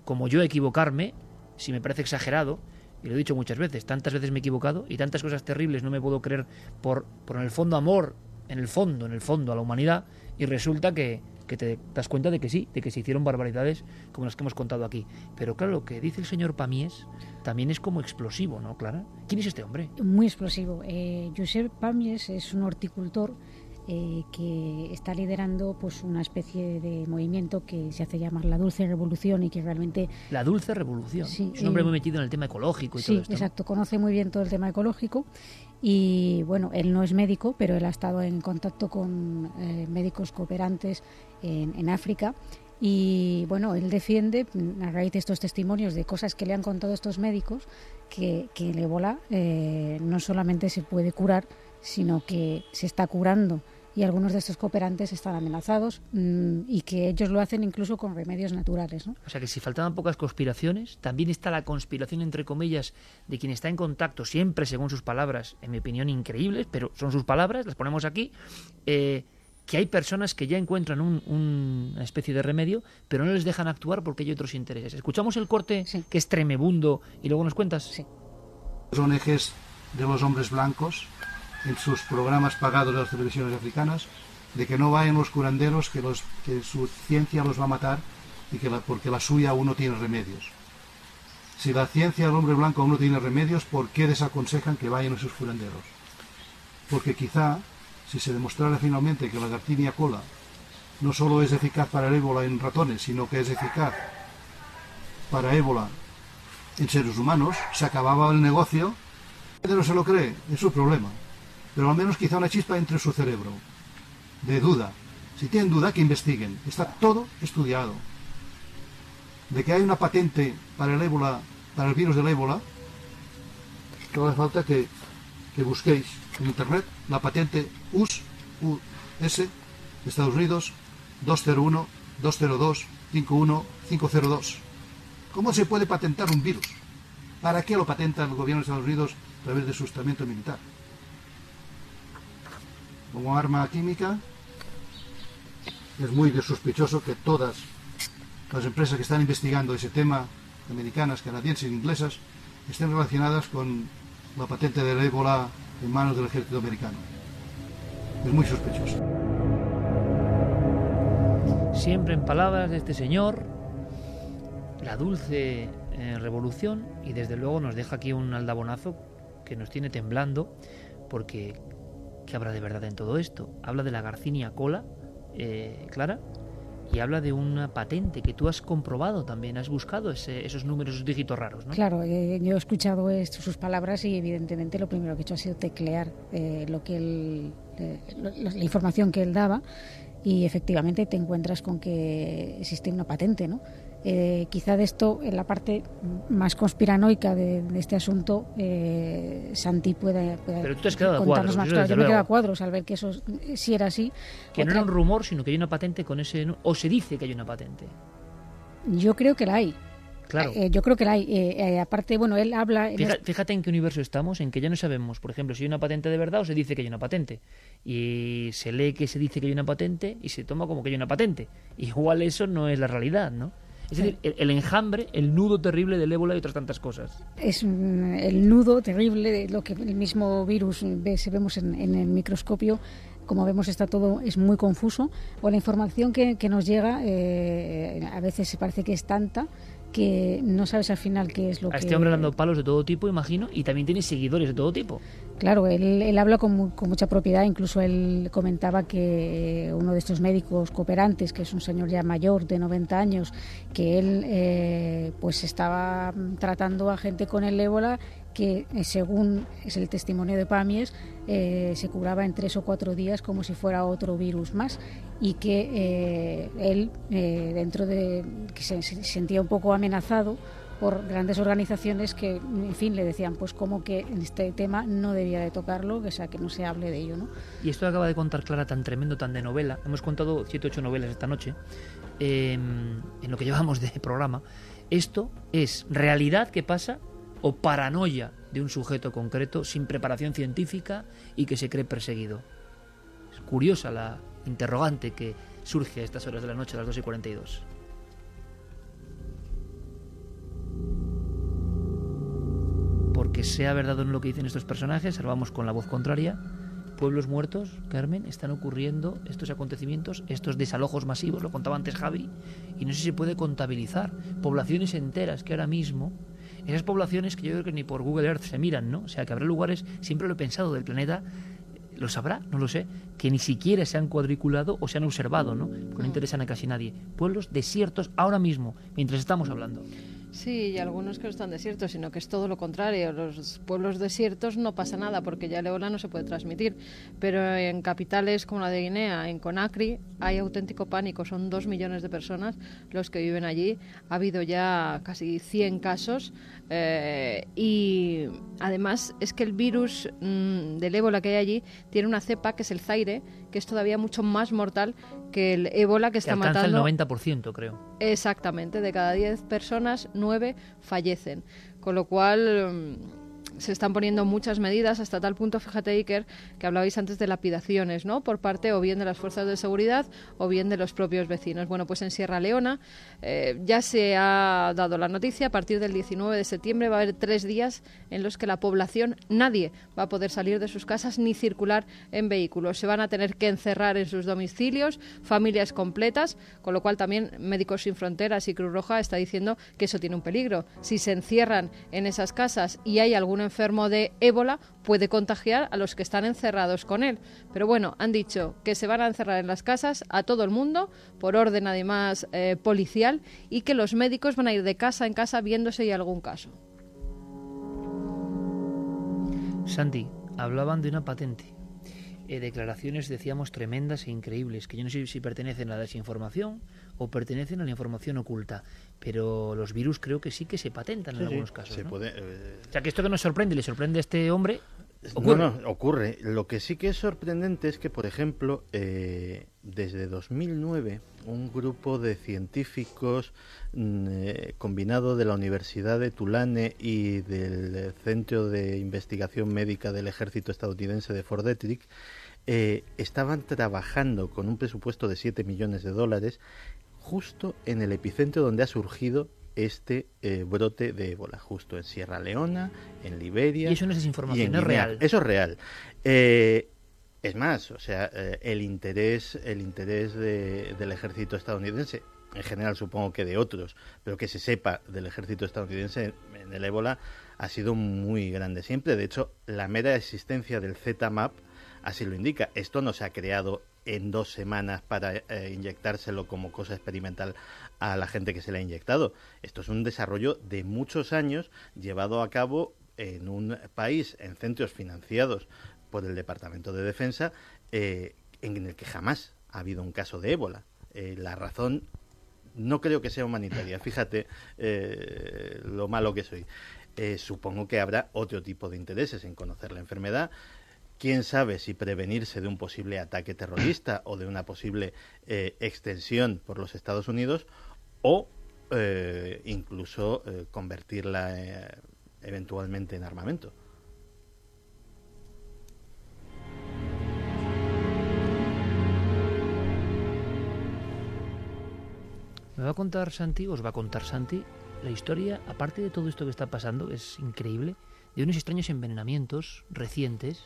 como yo equivocarme, si me parece exagerado, y lo he dicho muchas veces, tantas veces me he equivocado y tantas cosas terribles no me puedo creer por, por en el fondo amor, en el fondo, en el fondo a la humanidad, y resulta que, que te das cuenta de que sí, de que se hicieron barbaridades como las que hemos contado aquí. Pero claro, lo que dice el señor Pamies también es como explosivo, ¿no, Clara? ¿Quién es este hombre? Muy explosivo. Eh, Josep Pamies es un horticultor eh, que está liderando pues una especie de movimiento que se hace llamar la dulce revolución y que realmente La dulce revolución. Sí, es un hombre eh, muy metido en el tema ecológico y sí, todo esto. ¿no? exacto, conoce muy bien todo el tema ecológico y bueno, él no es médico, pero él ha estado en contacto con eh, médicos cooperantes en, en África Y bueno, él defiende, a raíz de estos testimonios, de cosas que le han contado estos médicos, que, que el ébola eh, no solamente se puede curar, sino que se está curando y algunos de estos cooperantes están amenazados mm, y que ellos lo hacen incluso con remedios naturales. ¿no? O sea que si faltaban pocas conspiraciones, también está la conspiración, entre comillas, de quien está en contacto, siempre según sus palabras, en mi opinión increíbles, pero son sus palabras, las ponemos aquí, eh, que hay personas que ya encuentran un- un- una especie de remedio, pero no les dejan actuar porque hay otros intereses. Escuchamos el corte que es tremebundo y luego nos cuentas. Sí. Los ONGs de los hombres blancos en sus programas pagados de las televisiones africanas de que no vayan los curanderos, que, los, su ciencia los va a matar y que porque la suya aún no tiene remedios. Si la ciencia del hombre blanco aún no tiene remedios, ¿por qué desaconsejan que vayan esos curanderos? Porque quizá, si se demostrara finalmente que la Garcinia cola no solo es eficaz para el ébola en ratones, sino que es eficaz para ébola en seres humanos, se acababa el negocio. Gente no se lo cree, es su problema. Pero al menos quizá una chispa entre su cerebro. De duda. Si tienen duda, que investiguen. Está todo estudiado. De que hay una patente para el ébola, para el virus del ébola, solo hace falta que, que busquéis en internet la patente US, US Estados Unidos 201 202 51 502. ¿Cómo se puede patentar un virus? ¿Para qué lo patenta el gobierno de Estados Unidos a través de su estamento militar? Como arma química, es muy sospechoso que todas las empresas que están investigando ese tema, americanas, canadienses, inglesas, estén relacionadas con la patente del ébola en manos del ejército americano. Es muy sospechoso. Siempre en palabras de este señor, la dulce eh, revolución, y desde luego nos deja aquí un aldabonazo que nos tiene temblando, porque ¿qué habrá de verdad en todo esto? Habla de la Garcinia cola, eh, Clara, y habla de una patente que tú has comprobado también, has buscado ese- esos números, esos dígitos raros, ¿no? Claro, eh, yo he escuchado esto- sus palabras y evidentemente lo primero que he hecho ha sido teclear eh, lo que él, eh, lo- la información que él daba y efectivamente te encuentras con que existe una patente, ¿no? Eh, quizá de esto, en la parte más conspiranoica de, de este asunto, eh, Santi puede, puede Pero tú te has quedado a contarnos cuadros, más desde Yo me he quedado a cuadros al ver que eso sí era así. Que no era un rumor, sino que hay una patente con ese... O se dice que hay una patente. Yo creo que la hay. Claro. Eh, yo creo que la hay. Eh, eh, aparte, bueno, él habla... en este- Fíjate en qué universo estamos, en que ya no sabemos, por ejemplo, si hay una patente de verdad o se dice que hay una patente. Y se lee que se dice que hay una patente y se toma como que hay una patente. Igual eso no es la realidad, ¿no? Es decir, el, el enjambre, el nudo terrible del ébola y otras tantas cosas. es el nudo terrible de lo que el mismo virus ve, si vemos en, en el microscopio. Como vemos está todo es muy confuso. O la información que, que nos llega eh, a veces se parece que es tanta que no sabes al final qué es lo A que este hombre dado palos de todo tipo, imagino, y también tiene seguidores de todo tipo. Claro, él, él habla con, con mucha propiedad, incluso él comentaba que uno de estos médicos cooperantes, que es un señor ya mayor de 90 años, que él eh, pues estaba tratando a gente con el ébola que eh, según es el testimonio de Pamies eh, se curaba en tres o cuatro días como si fuera otro virus más y que eh, él dentro de que se, se sentía un poco amenazado por grandes organizaciones que, en fin, le decían, pues como que en este tema no debía de tocarlo, o sea, que no se hable de ello, ¿no? Y esto acaba de contar Clara tan tremendo, tan de novela. Hemos contado 7 ocho novelas esta noche. eh, en lo que llevamos de programa. Esto es realidad que pasa o paranoia de un sujeto concreto sin preparación científica y que se cree perseguido. Es curiosa la interrogante que surge a estas horas de la noche, a las 2 y 42. Porque sea verdad o no lo que dicen estos personajes, salvamos con la voz contraria. Pueblos muertos, Carmen, están ocurriendo estos acontecimientos, estos desalojos masivos, lo contaba antes Javi, y no sé si se puede contabilizar. Poblaciones enteras que ahora mismo, esas poblaciones que yo creo que ni por Google Earth se miran, ¿no? O sea, que habrá lugares, siempre lo he pensado, del planeta, lo sabrá, no lo sé, que ni siquiera se han cuadriculado o se han observado, ¿no? Porque no interesan a casi nadie. Pueblos desiertos ahora mismo, mientras estamos hablando. Sí, y algunos que no están desiertos, sino que es todo lo contrario. Los pueblos desiertos no pasa nada porque ya el ébola no se puede transmitir. Pero en capitales como la de Guinea, en Conakry, hay auténtico pánico. Son dos millones de personas los que viven allí. Ha habido ya casi 100 casos. Eh, y además es que el virus mm, del ébola que hay allí tiene una cepa que es el Zaire, que es todavía mucho más mortal que el ébola que está que alcanza matando. el 90%, creo. Exactamente, de cada 10 personas, 9 fallecen. Con lo cual mm, se están poniendo muchas medidas hasta tal punto, fíjate Iker, que hablabais antes de lapidaciones, ¿no? Por parte o bien de las fuerzas de seguridad o bien de los propios vecinos. Bueno, pues en Sierra Leona eh, ya se ha dado la noticia, a partir del 19 de septiembre va a haber tres días en los que la población, nadie va a poder salir de sus casas ni circular en vehículos. Se van a tener que encerrar en sus domicilios, familias completas, con lo cual también Médicos Sin Fronteras y Cruz Roja está diciendo que eso tiene un peligro. Si se encierran en esas casas y hay algún enfermo de ébola, puede contagiar a los que están encerrados con él. Pero bueno, han dicho que se van a encerrar en las casas a todo el mundo, por orden además eh, policial, y que los médicos van a ir de casa en casa viendo si hay algún caso. Santi, hablaban de una patente. Eh, declaraciones, decíamos, tremendas e increíbles, que yo no sé si pertenecen a la desinformación o pertenecen a la información oculta, pero los virus creo que sí que se patentan en Sí, algunos casos. se ¿no? puede, eh, O sea, que esto que nos sorprende, le sorprende a este hombre, ocurre. No, no, ocurre. Lo que sí que es sorprendente es que, por ejemplo, eh, desde 2009, un grupo de científicos mm, eh, combinado de la Universidad de Tulane y del Centro de Investigación Médica del Ejército Estadounidense de Fort Detrick eh, estaban trabajando con un presupuesto de 7 millones de dólares justo en el epicentro donde ha surgido este eh, brote de ébola, justo en Sierra Leona, en Liberia. Y eso no es en es real. Eso es real. Eh, es más, o sea, eh, el interés, el interés de- del ejército estadounidense, en general supongo que de otros, pero que se sepa del ejército estadounidense en el ébola ha sido muy grande siempre. De hecho, la mera existencia del ZMAP así lo indica. Esto no se ha creado en dos semanas para eh, inyectárselo como cosa experimental a la gente que se le ha inyectado. Esto es un desarrollo de muchos años llevado a cabo en un país, en centros financiados por el Departamento de Defensa, eh, en el que jamás ha habido un caso de ébola. Eh, la razón no creo que sea humanitaria, <laughs> fíjate eh, lo malo que soy. Supongo que habrá otro tipo de intereses en conocer la enfermedad. Quién sabe si prevenirse de un posible ataque terrorista o de una posible eh, extensión por los Estados Unidos o eh, incluso eh, convertirla eh, eventualmente en armamento. Me va a contar Santi, os va a contar Santi, la historia, aparte de todo esto que está pasando, es increíble, de unos extraños envenenamientos recientes,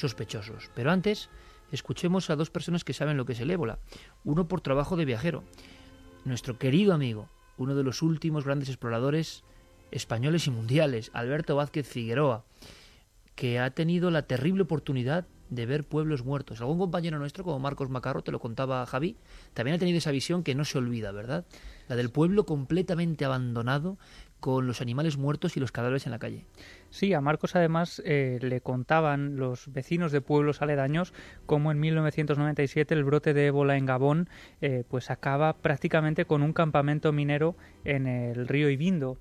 sospechosos. Pero antes, escuchemos a dos personas que saben lo que es el ébola. Uno por trabajo de viajero, nuestro querido amigo, uno de los últimos grandes exploradores españoles y mundiales, Alberto Vázquez Figueroa, que ha tenido la terrible oportunidad de ver pueblos muertos. Algún compañero nuestro, como Marcos Macarro, te lo contaba Javi, también ha tenido esa visión que no se olvida, ¿verdad? La del pueblo completamente abandonado, con los animales muertos y los cadáveres en la calle. Sí, a Marcos además eh, le contaban los vecinos de pueblos aledaños cómo en 1997 el brote de ébola en Gabón eh, pues acaba prácticamente con un campamento minero en el río Ibindo.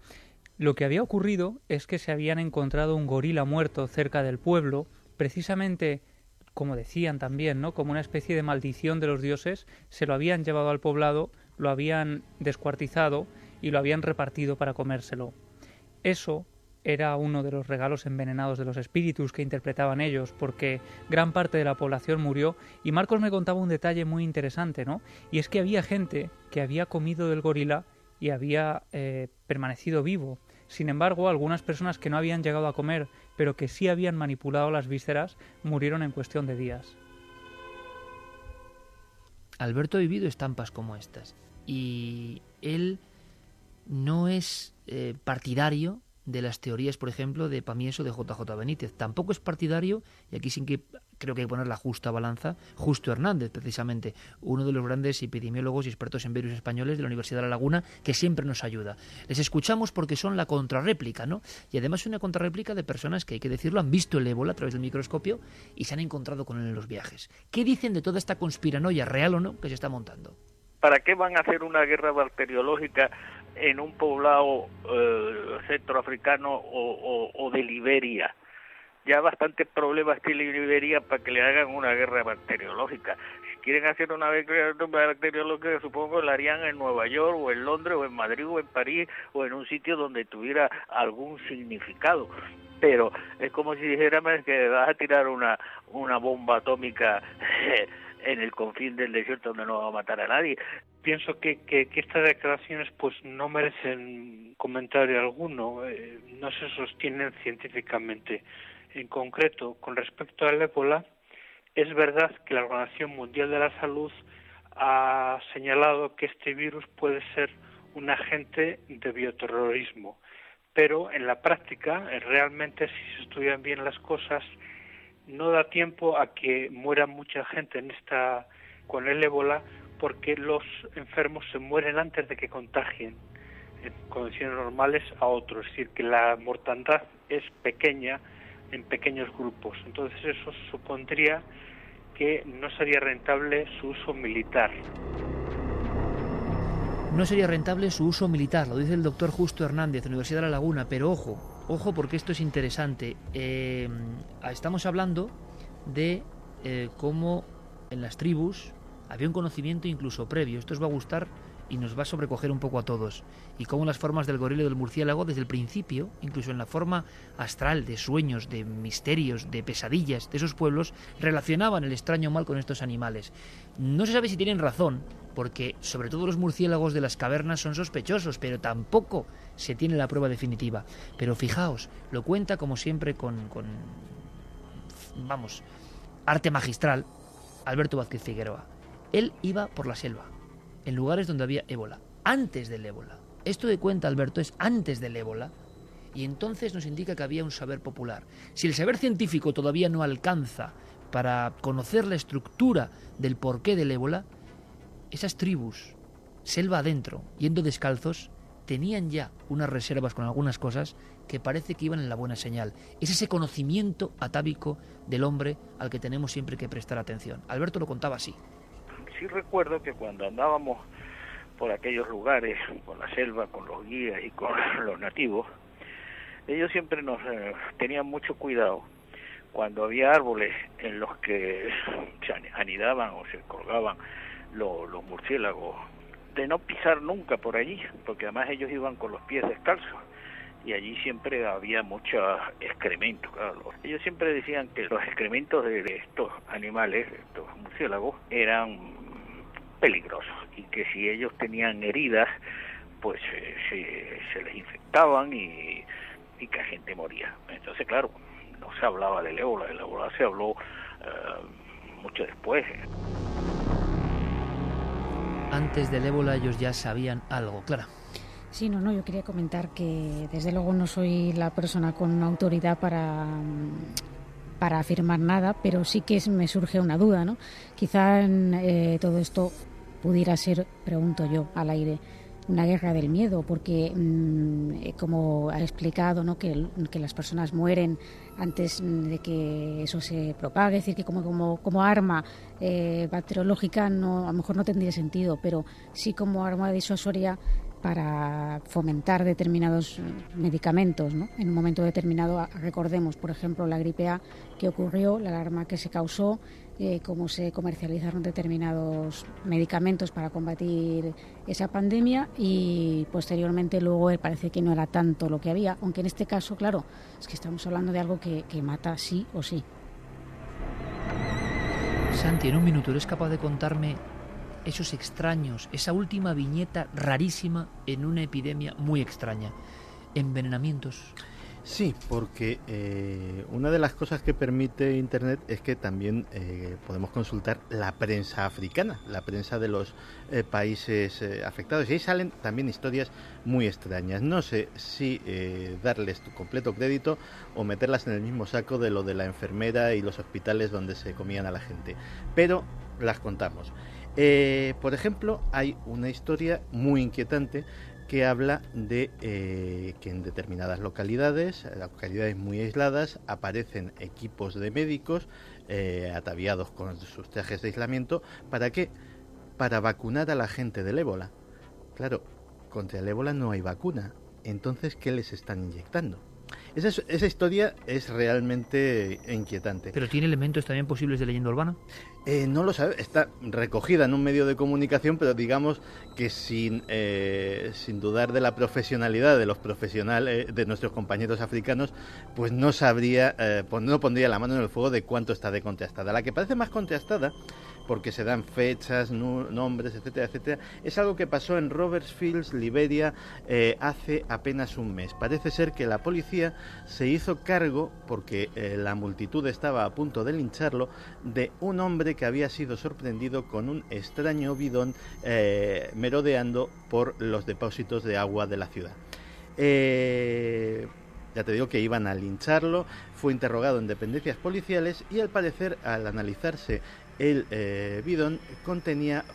Lo que había ocurrido es que se habían encontrado un gorila muerto cerca del pueblo, precisamente como decían también, ¿no? Como una especie de maldición de los dioses, se lo habían llevado al poblado, lo habían descuartizado y lo habían repartido para comérselo. Eso era uno de los regalos envenenados de los espíritus que interpretaban ellos, porque gran parte de la población murió y Marcos me contaba un detalle muy interesante, ¿no? Y es que había gente que había comido del gorila y había eh, permanecido vivo. Sin embargo, algunas personas que no habían llegado a comer, pero que sí habían manipulado las vísceras, murieron en cuestión de días. Alberto ha vivido estampas como estas y él no es eh, partidario de las teorías, por ejemplo, de Pamieso de JJ Benítez. Tampoco es partidario, y aquí sí que creo que hay que poner la justa balanza, Justo Hernández, precisamente, uno de los grandes epidemiólogos y expertos en virus españoles de la Universidad de La Laguna, que siempre nos ayuda. Les escuchamos porque son la contrarréplica, ¿no? Y además una contrarréplica de personas que, hay que decirlo, han visto el ébola a través del microscopio y se han encontrado con él en los viajes. ¿Qué dicen de toda esta conspiranoia, real o no, que se está montando? ¿Para qué van a hacer una guerra bacteriológica en un poblado eh, centroafricano o, o de Liberia? ya bastantes problemas tiene Liberia para que le hagan una guerra bacteriológica. Si quieren hacer una guerra bacteriológica, supongo que la harían en Nueva York o en Londres o en Madrid o en París o en un sitio donde tuviera algún significado. Pero es como si dijeran que vas a tirar una, una bomba atómica <laughs> en el confín del desierto donde no va a matar a nadie. Pienso que, que, estas declaraciones pues no merecen comentario alguno, eh, no se sostienen científicamente. En concreto, con respecto al ébola, es verdad que la Organización Mundial de la Salud ha señalado que este virus puede ser un agente de bioterrorismo, pero en la práctica, eh, realmente, si se estudian bien las cosas, no da tiempo a que muera mucha gente en esta con el ébola porque los enfermos se mueren antes de que contagien en condiciones normales a otros, es decir, que la mortandad es pequeña en pequeños grupos. Entonces eso supondría que no sería rentable su uso militar. No sería rentable su uso militar, lo dice el doctor Justo Hernández, Universidad de La Laguna, pero ojo, ojo porque esto es interesante. Eh, estamos hablando de eh, cómo en las tribus había un conocimiento incluso previo. Esto os va a gustar y nos va a sobrecoger un poco a todos. Y cómo las formas del gorila y del murciélago, desde el principio, incluso en la forma astral de sueños, de misterios, de pesadillas de esos pueblos, relacionaban el extraño mal con estos animales. No se sabe si tienen razón, porque sobre todo los murciélagos de las cavernas son sospechosos, pero tampoco se tiene la prueba definitiva. Pero fijaos, lo cuenta como siempre con, con vamos, arte magistral, Alberto Vázquez Figueroa. Él iba por la selva, en lugares donde había ébola, antes del ébola. Esto de cuenta, Alberto, es antes del ébola. Y entonces nos indica que había un saber popular. Si el saber científico todavía no alcanza para conocer la estructura del porqué del ébola, esas tribus, selva adentro, yendo descalzos, tenían ya unas reservas con algunas cosas que parece que iban en la buena señal. Es ese conocimiento atávico del hombre al que tenemos siempre que prestar atención. Alberto lo contaba así sí recuerdo que cuando andábamos por aquellos lugares, con la selva, con los guías y con <laughs> los nativos, ellos siempre nos eh, tenían mucho cuidado cuando había árboles en los que <laughs> se anidaban o se colgaban los, murciélagos, de no pisar nunca por allí, porque además ellos iban con los pies descalzos y allí siempre había mucho excremento. Claro. Ellos siempre decían que los excrementos de estos animales, estos murciélagos, eran peligrosos y que si ellos tenían heridas, pues eh, se, les infectaban y, y que la gente moría. Entonces, claro, no se hablaba del ébola, del ébola se habló eh, mucho después. Antes del ébola ellos ya sabían algo, claro. Sí, no, no, yo quería comentar que desde luego no soy la persona con autoridad para para afirmar nada, pero sí que me surge una duda, ¿no? Quizá en, eh, todo esto pudiera ser, pregunto yo, al aire, una guerra del miedo, porque mm, eh, como ha explicado, ¿no? Que, que, las personas mueren antes de que eso se propague, es decir, que como, como, como arma eh, bacteriológica no, a lo mejor no tendría sentido, pero sí como arma disuasoria para fomentar determinados medicamentos. ¿no? En un momento determinado, recordemos, por ejemplo, la gripe A que ocurrió, la alarma que se causó, eh, cómo se comercializaron determinados medicamentos para combatir esa pandemia y posteriormente luego parece que no era tanto lo que había, aunque en este caso, claro, es que estamos hablando de algo que, que mata sí o sí. Santi, en un minuto, ¿eres capaz de contarme esos extraños, esa última viñeta rarísima en una epidemia muy extraña. Envenenamientos. Sí, porque eh, una de las cosas que permite Internet es que también eh, podemos consultar la prensa africana, la prensa de los eh, países afectados. Y ahí salen también historias muy extrañas. No sé si darles tu completo crédito o meterlas en el mismo saco de lo de la enfermera y los hospitales donde se comían a la gente. Pero las contamos. por ejemplo, hay una historia muy inquietante que habla de eh, que en determinadas localidades, localidades muy aisladas, aparecen equipos de médicos eh, ataviados con sus trajes de aislamiento. ¿Para qué? Para vacunar a la gente del ébola. Claro, contra el ébola no hay vacuna. Entonces, ¿qué les están inyectando? Esa, esa historia es realmente inquietante. ¿Pero tiene elementos también posibles de leyenda urbana? Eh, no lo sabe, está recogida en un medio de comunicación, pero digamos que sin, eh, sin dudar de la profesionalidad de los profesionales, de nuestros compañeros africanos, pues no sabría, eh, no pondría la mano en el fuego de cuánto está de contrastada. La que parece más contrastada, porque se dan fechas, nombres, etcétera, etcétera, es algo que pasó en Robertsfield, Liberia, hace apenas un mes. Parece ser que la policía se hizo cargo, porque la multitud estaba a punto de lincharlo, de un hombre que había sido sorprendido con un extraño bidón eh, merodeando por los depósitos de agua de la ciudad. Eh, ya te digo que iban a lincharlo, fue interrogado en dependencias policiales y al parecer al analizarse el eh, bidón contenía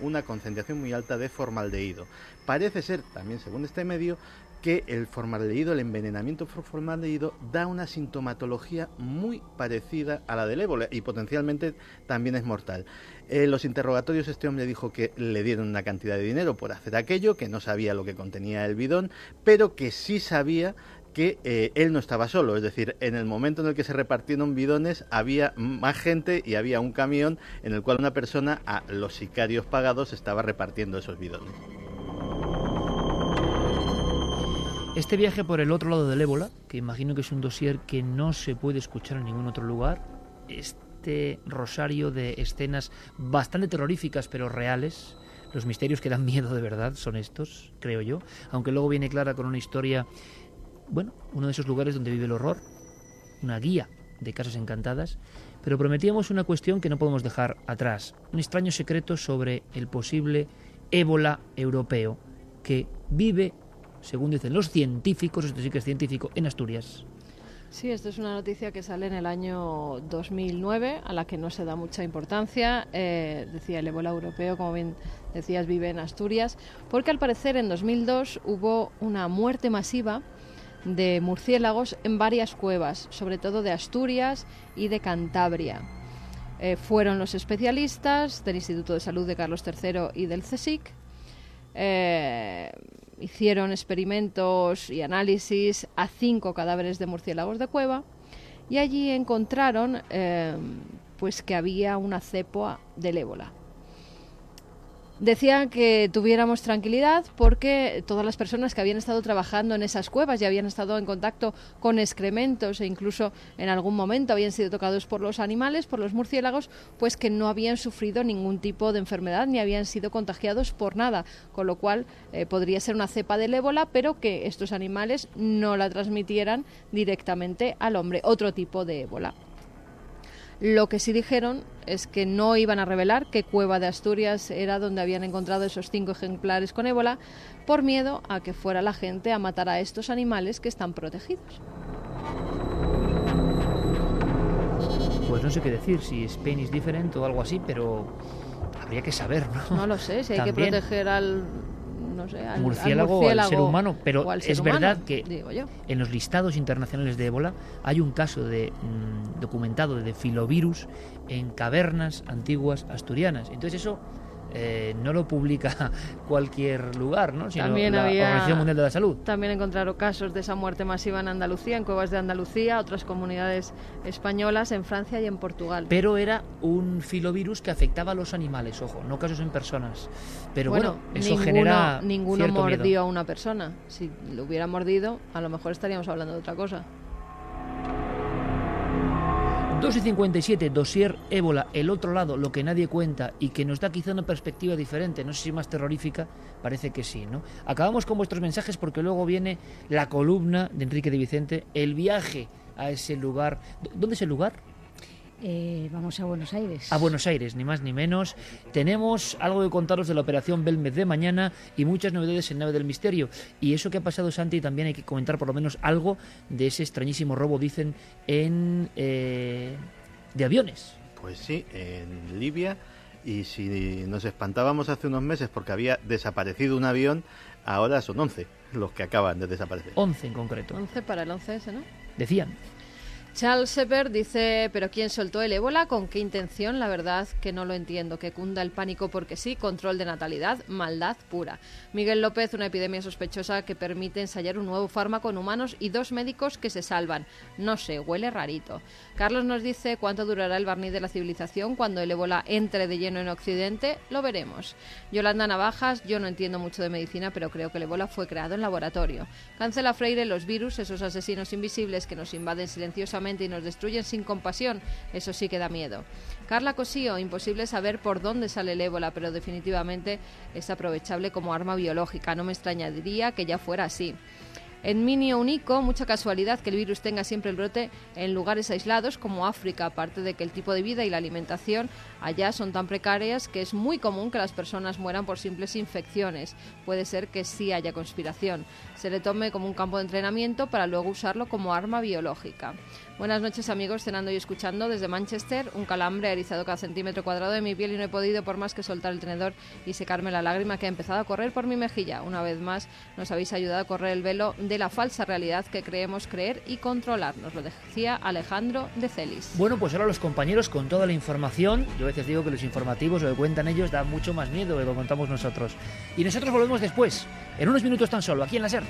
una concentración muy alta de formaldehído. Parece ser, también según este medio, que el formaldehído, el envenenamiento por formaldehído, da una sintomatología muy parecida a la del ébola y potencialmente también es mortal. En los interrogatorios este hombre dijo que le dieron una cantidad de dinero por hacer aquello, que no sabía lo que contenía el bidón, pero que sí sabía que eh, él no estaba solo, es decir, en el momento en el que se repartieron bidones había más gente y había un camión en el cual una persona a los sicarios pagados estaba repartiendo esos bidones. Este viaje por el otro lado del ébola, que imagino que es un dossier que no se puede escuchar en ningún otro lugar, este rosario de escenas bastante terroríficas pero reales, los misterios que dan miedo de verdad son estos, creo yo, aunque luego viene Clara con una historia, bueno, uno de esos lugares donde vive el horror, una guía de casas encantadas, pero prometíamos una cuestión que no podemos dejar atrás, un extraño secreto sobre el posible ébola europeo que vive según dicen los científicos, esto sí que es científico, en Asturias. Sí, esto es una noticia que sale en el año 2009, a la que no se da mucha importancia. Eh, decía el ébola europeo, como bien decías, vive en Asturias, porque al parecer en 2002 hubo una muerte masiva de murciélagos en varias cuevas, sobre todo de Asturias y de Cantabria. Eh, fueron los especialistas del Instituto de Salud de Carlos III y del CSIC. Eh, hicieron experimentos y análisis a cinco cadáveres de murciélagos de cueva y allí encontraron eh, pues que había una cepa del ébola. Decían que tuviéramos tranquilidad porque todas las personas que habían estado trabajando en esas cuevas y habían estado en contacto con excrementos e incluso en algún momento habían sido tocados por los animales, por los murciélagos, pues que no habían sufrido ningún tipo de enfermedad ni habían sido contagiados por nada, con lo cual eh, podría ser una cepa del ébola, pero que estos animales no la transmitieran directamente al hombre, otro tipo de ébola. Lo que sí dijeron es que no iban a revelar qué cueva de Asturias era donde habían encontrado esos cinco ejemplares con ébola, por miedo a que fuera la gente a matar a estos animales que están protegidos. Pues no sé qué decir, si Spain is different o algo así, pero habría que saber, ¿no? No lo sé, si hay que proteger al no sé, al murciélago, al, ser humano, pero es verdad que en los listados internacionales de ébola hay un caso de mm, documentado de filovirus en cavernas antiguas asturianas. Entonces eso eh, no lo publica <laughs> cualquier lugar, ¿no? sino también la Organización Mundial de la Salud. También encontraron casos de esa muerte masiva en Andalucía, en cuevas de Andalucía, otras comunidades españolas, en Francia y en Portugal. Pero era un filovirus que afectaba a los animales, ojo, no casos en personas. Pero bueno, eso genera. Ninguno mordió a una persona. Si lo hubiera mordido, a lo mejor estaríamos hablando de otra cosa. 2 y 57, dossier ébola, el otro lado, lo que nadie cuenta y que nos da quizá una perspectiva diferente, no sé si más terrorífica, parece que sí, ¿no? Acabamos con vuestros mensajes porque luego viene la columna de Enrique de Vicente, el viaje a ese lugar. ¿Dónde es el lugar? Eh, vamos a Buenos Aires. A Buenos Aires, ni más ni menos. Tenemos algo que contaros de la operación Belmez de mañana y muchas novedades en Nave del Misterio. Y eso que ha pasado, Santi, también hay que comentar por lo menos algo de ese extrañísimo robo, dicen, en eh, de aviones. Pues sí, en Libia. Y si nos espantábamos hace unos meses porque había desaparecido un avión, ahora son 11 los que acaban de desaparecer. 11 en concreto. 11 para el 11S, ¿no? Decían. Charles Sepper dice, pero ¿quién soltó el ébola? ¿Con qué intención? La verdad que no lo entiendo. Que cunda el pánico porque sí, control de natalidad, maldad pura. Miguel López, una epidemia sospechosa que permite ensayar un nuevo fármaco en humanos y dos médicos que se salvan. No sé, huele rarito. Carlos nos dice cuánto durará el barniz de la civilización cuando el ébola entre de lleno en Occidente. Lo veremos. Yolanda Navajas, yo no entiendo mucho de medicina, pero creo que el ébola fue creado en laboratorio. Cancela Freire los virus, esos asesinos invisibles que nos invaden silenciosamente y nos destruyen sin compasión, eso sí que da miedo. Carla Cosío, imposible saber por dónde sale el ébola, pero definitivamente es aprovechable como arma biológica. No me extrañaría que ya fuera así. En Minio Unico, mucha casualidad que el virus tenga siempre el brote en lugares aislados como África, aparte de que el tipo de vida y la alimentación allá son tan precarias que es muy común que las personas mueran por simples infecciones. Puede ser que sí haya conspiración. Se le tome como un campo de entrenamiento para luego usarlo como arma biológica. Buenas noches amigos, cenando y escuchando desde Manchester. Un calambre erizado cada centímetro cuadrado de mi piel y no he podido por más que soltar el tenedor y secarme la lágrima que ha empezado a correr por mi mejilla. Una vez más nos habéis ayudado a correr el velo de la falsa realidad que creemos creer y controlar. Nos lo decía Alejandro de Celis. Bueno, pues ahora los compañeros con toda la información. Yo a veces digo que los informativos, lo que cuentan ellos, da mucho más miedo de lo que contamos nosotros. Y nosotros volvemos después, en unos minutos tan solo, aquí en la SER.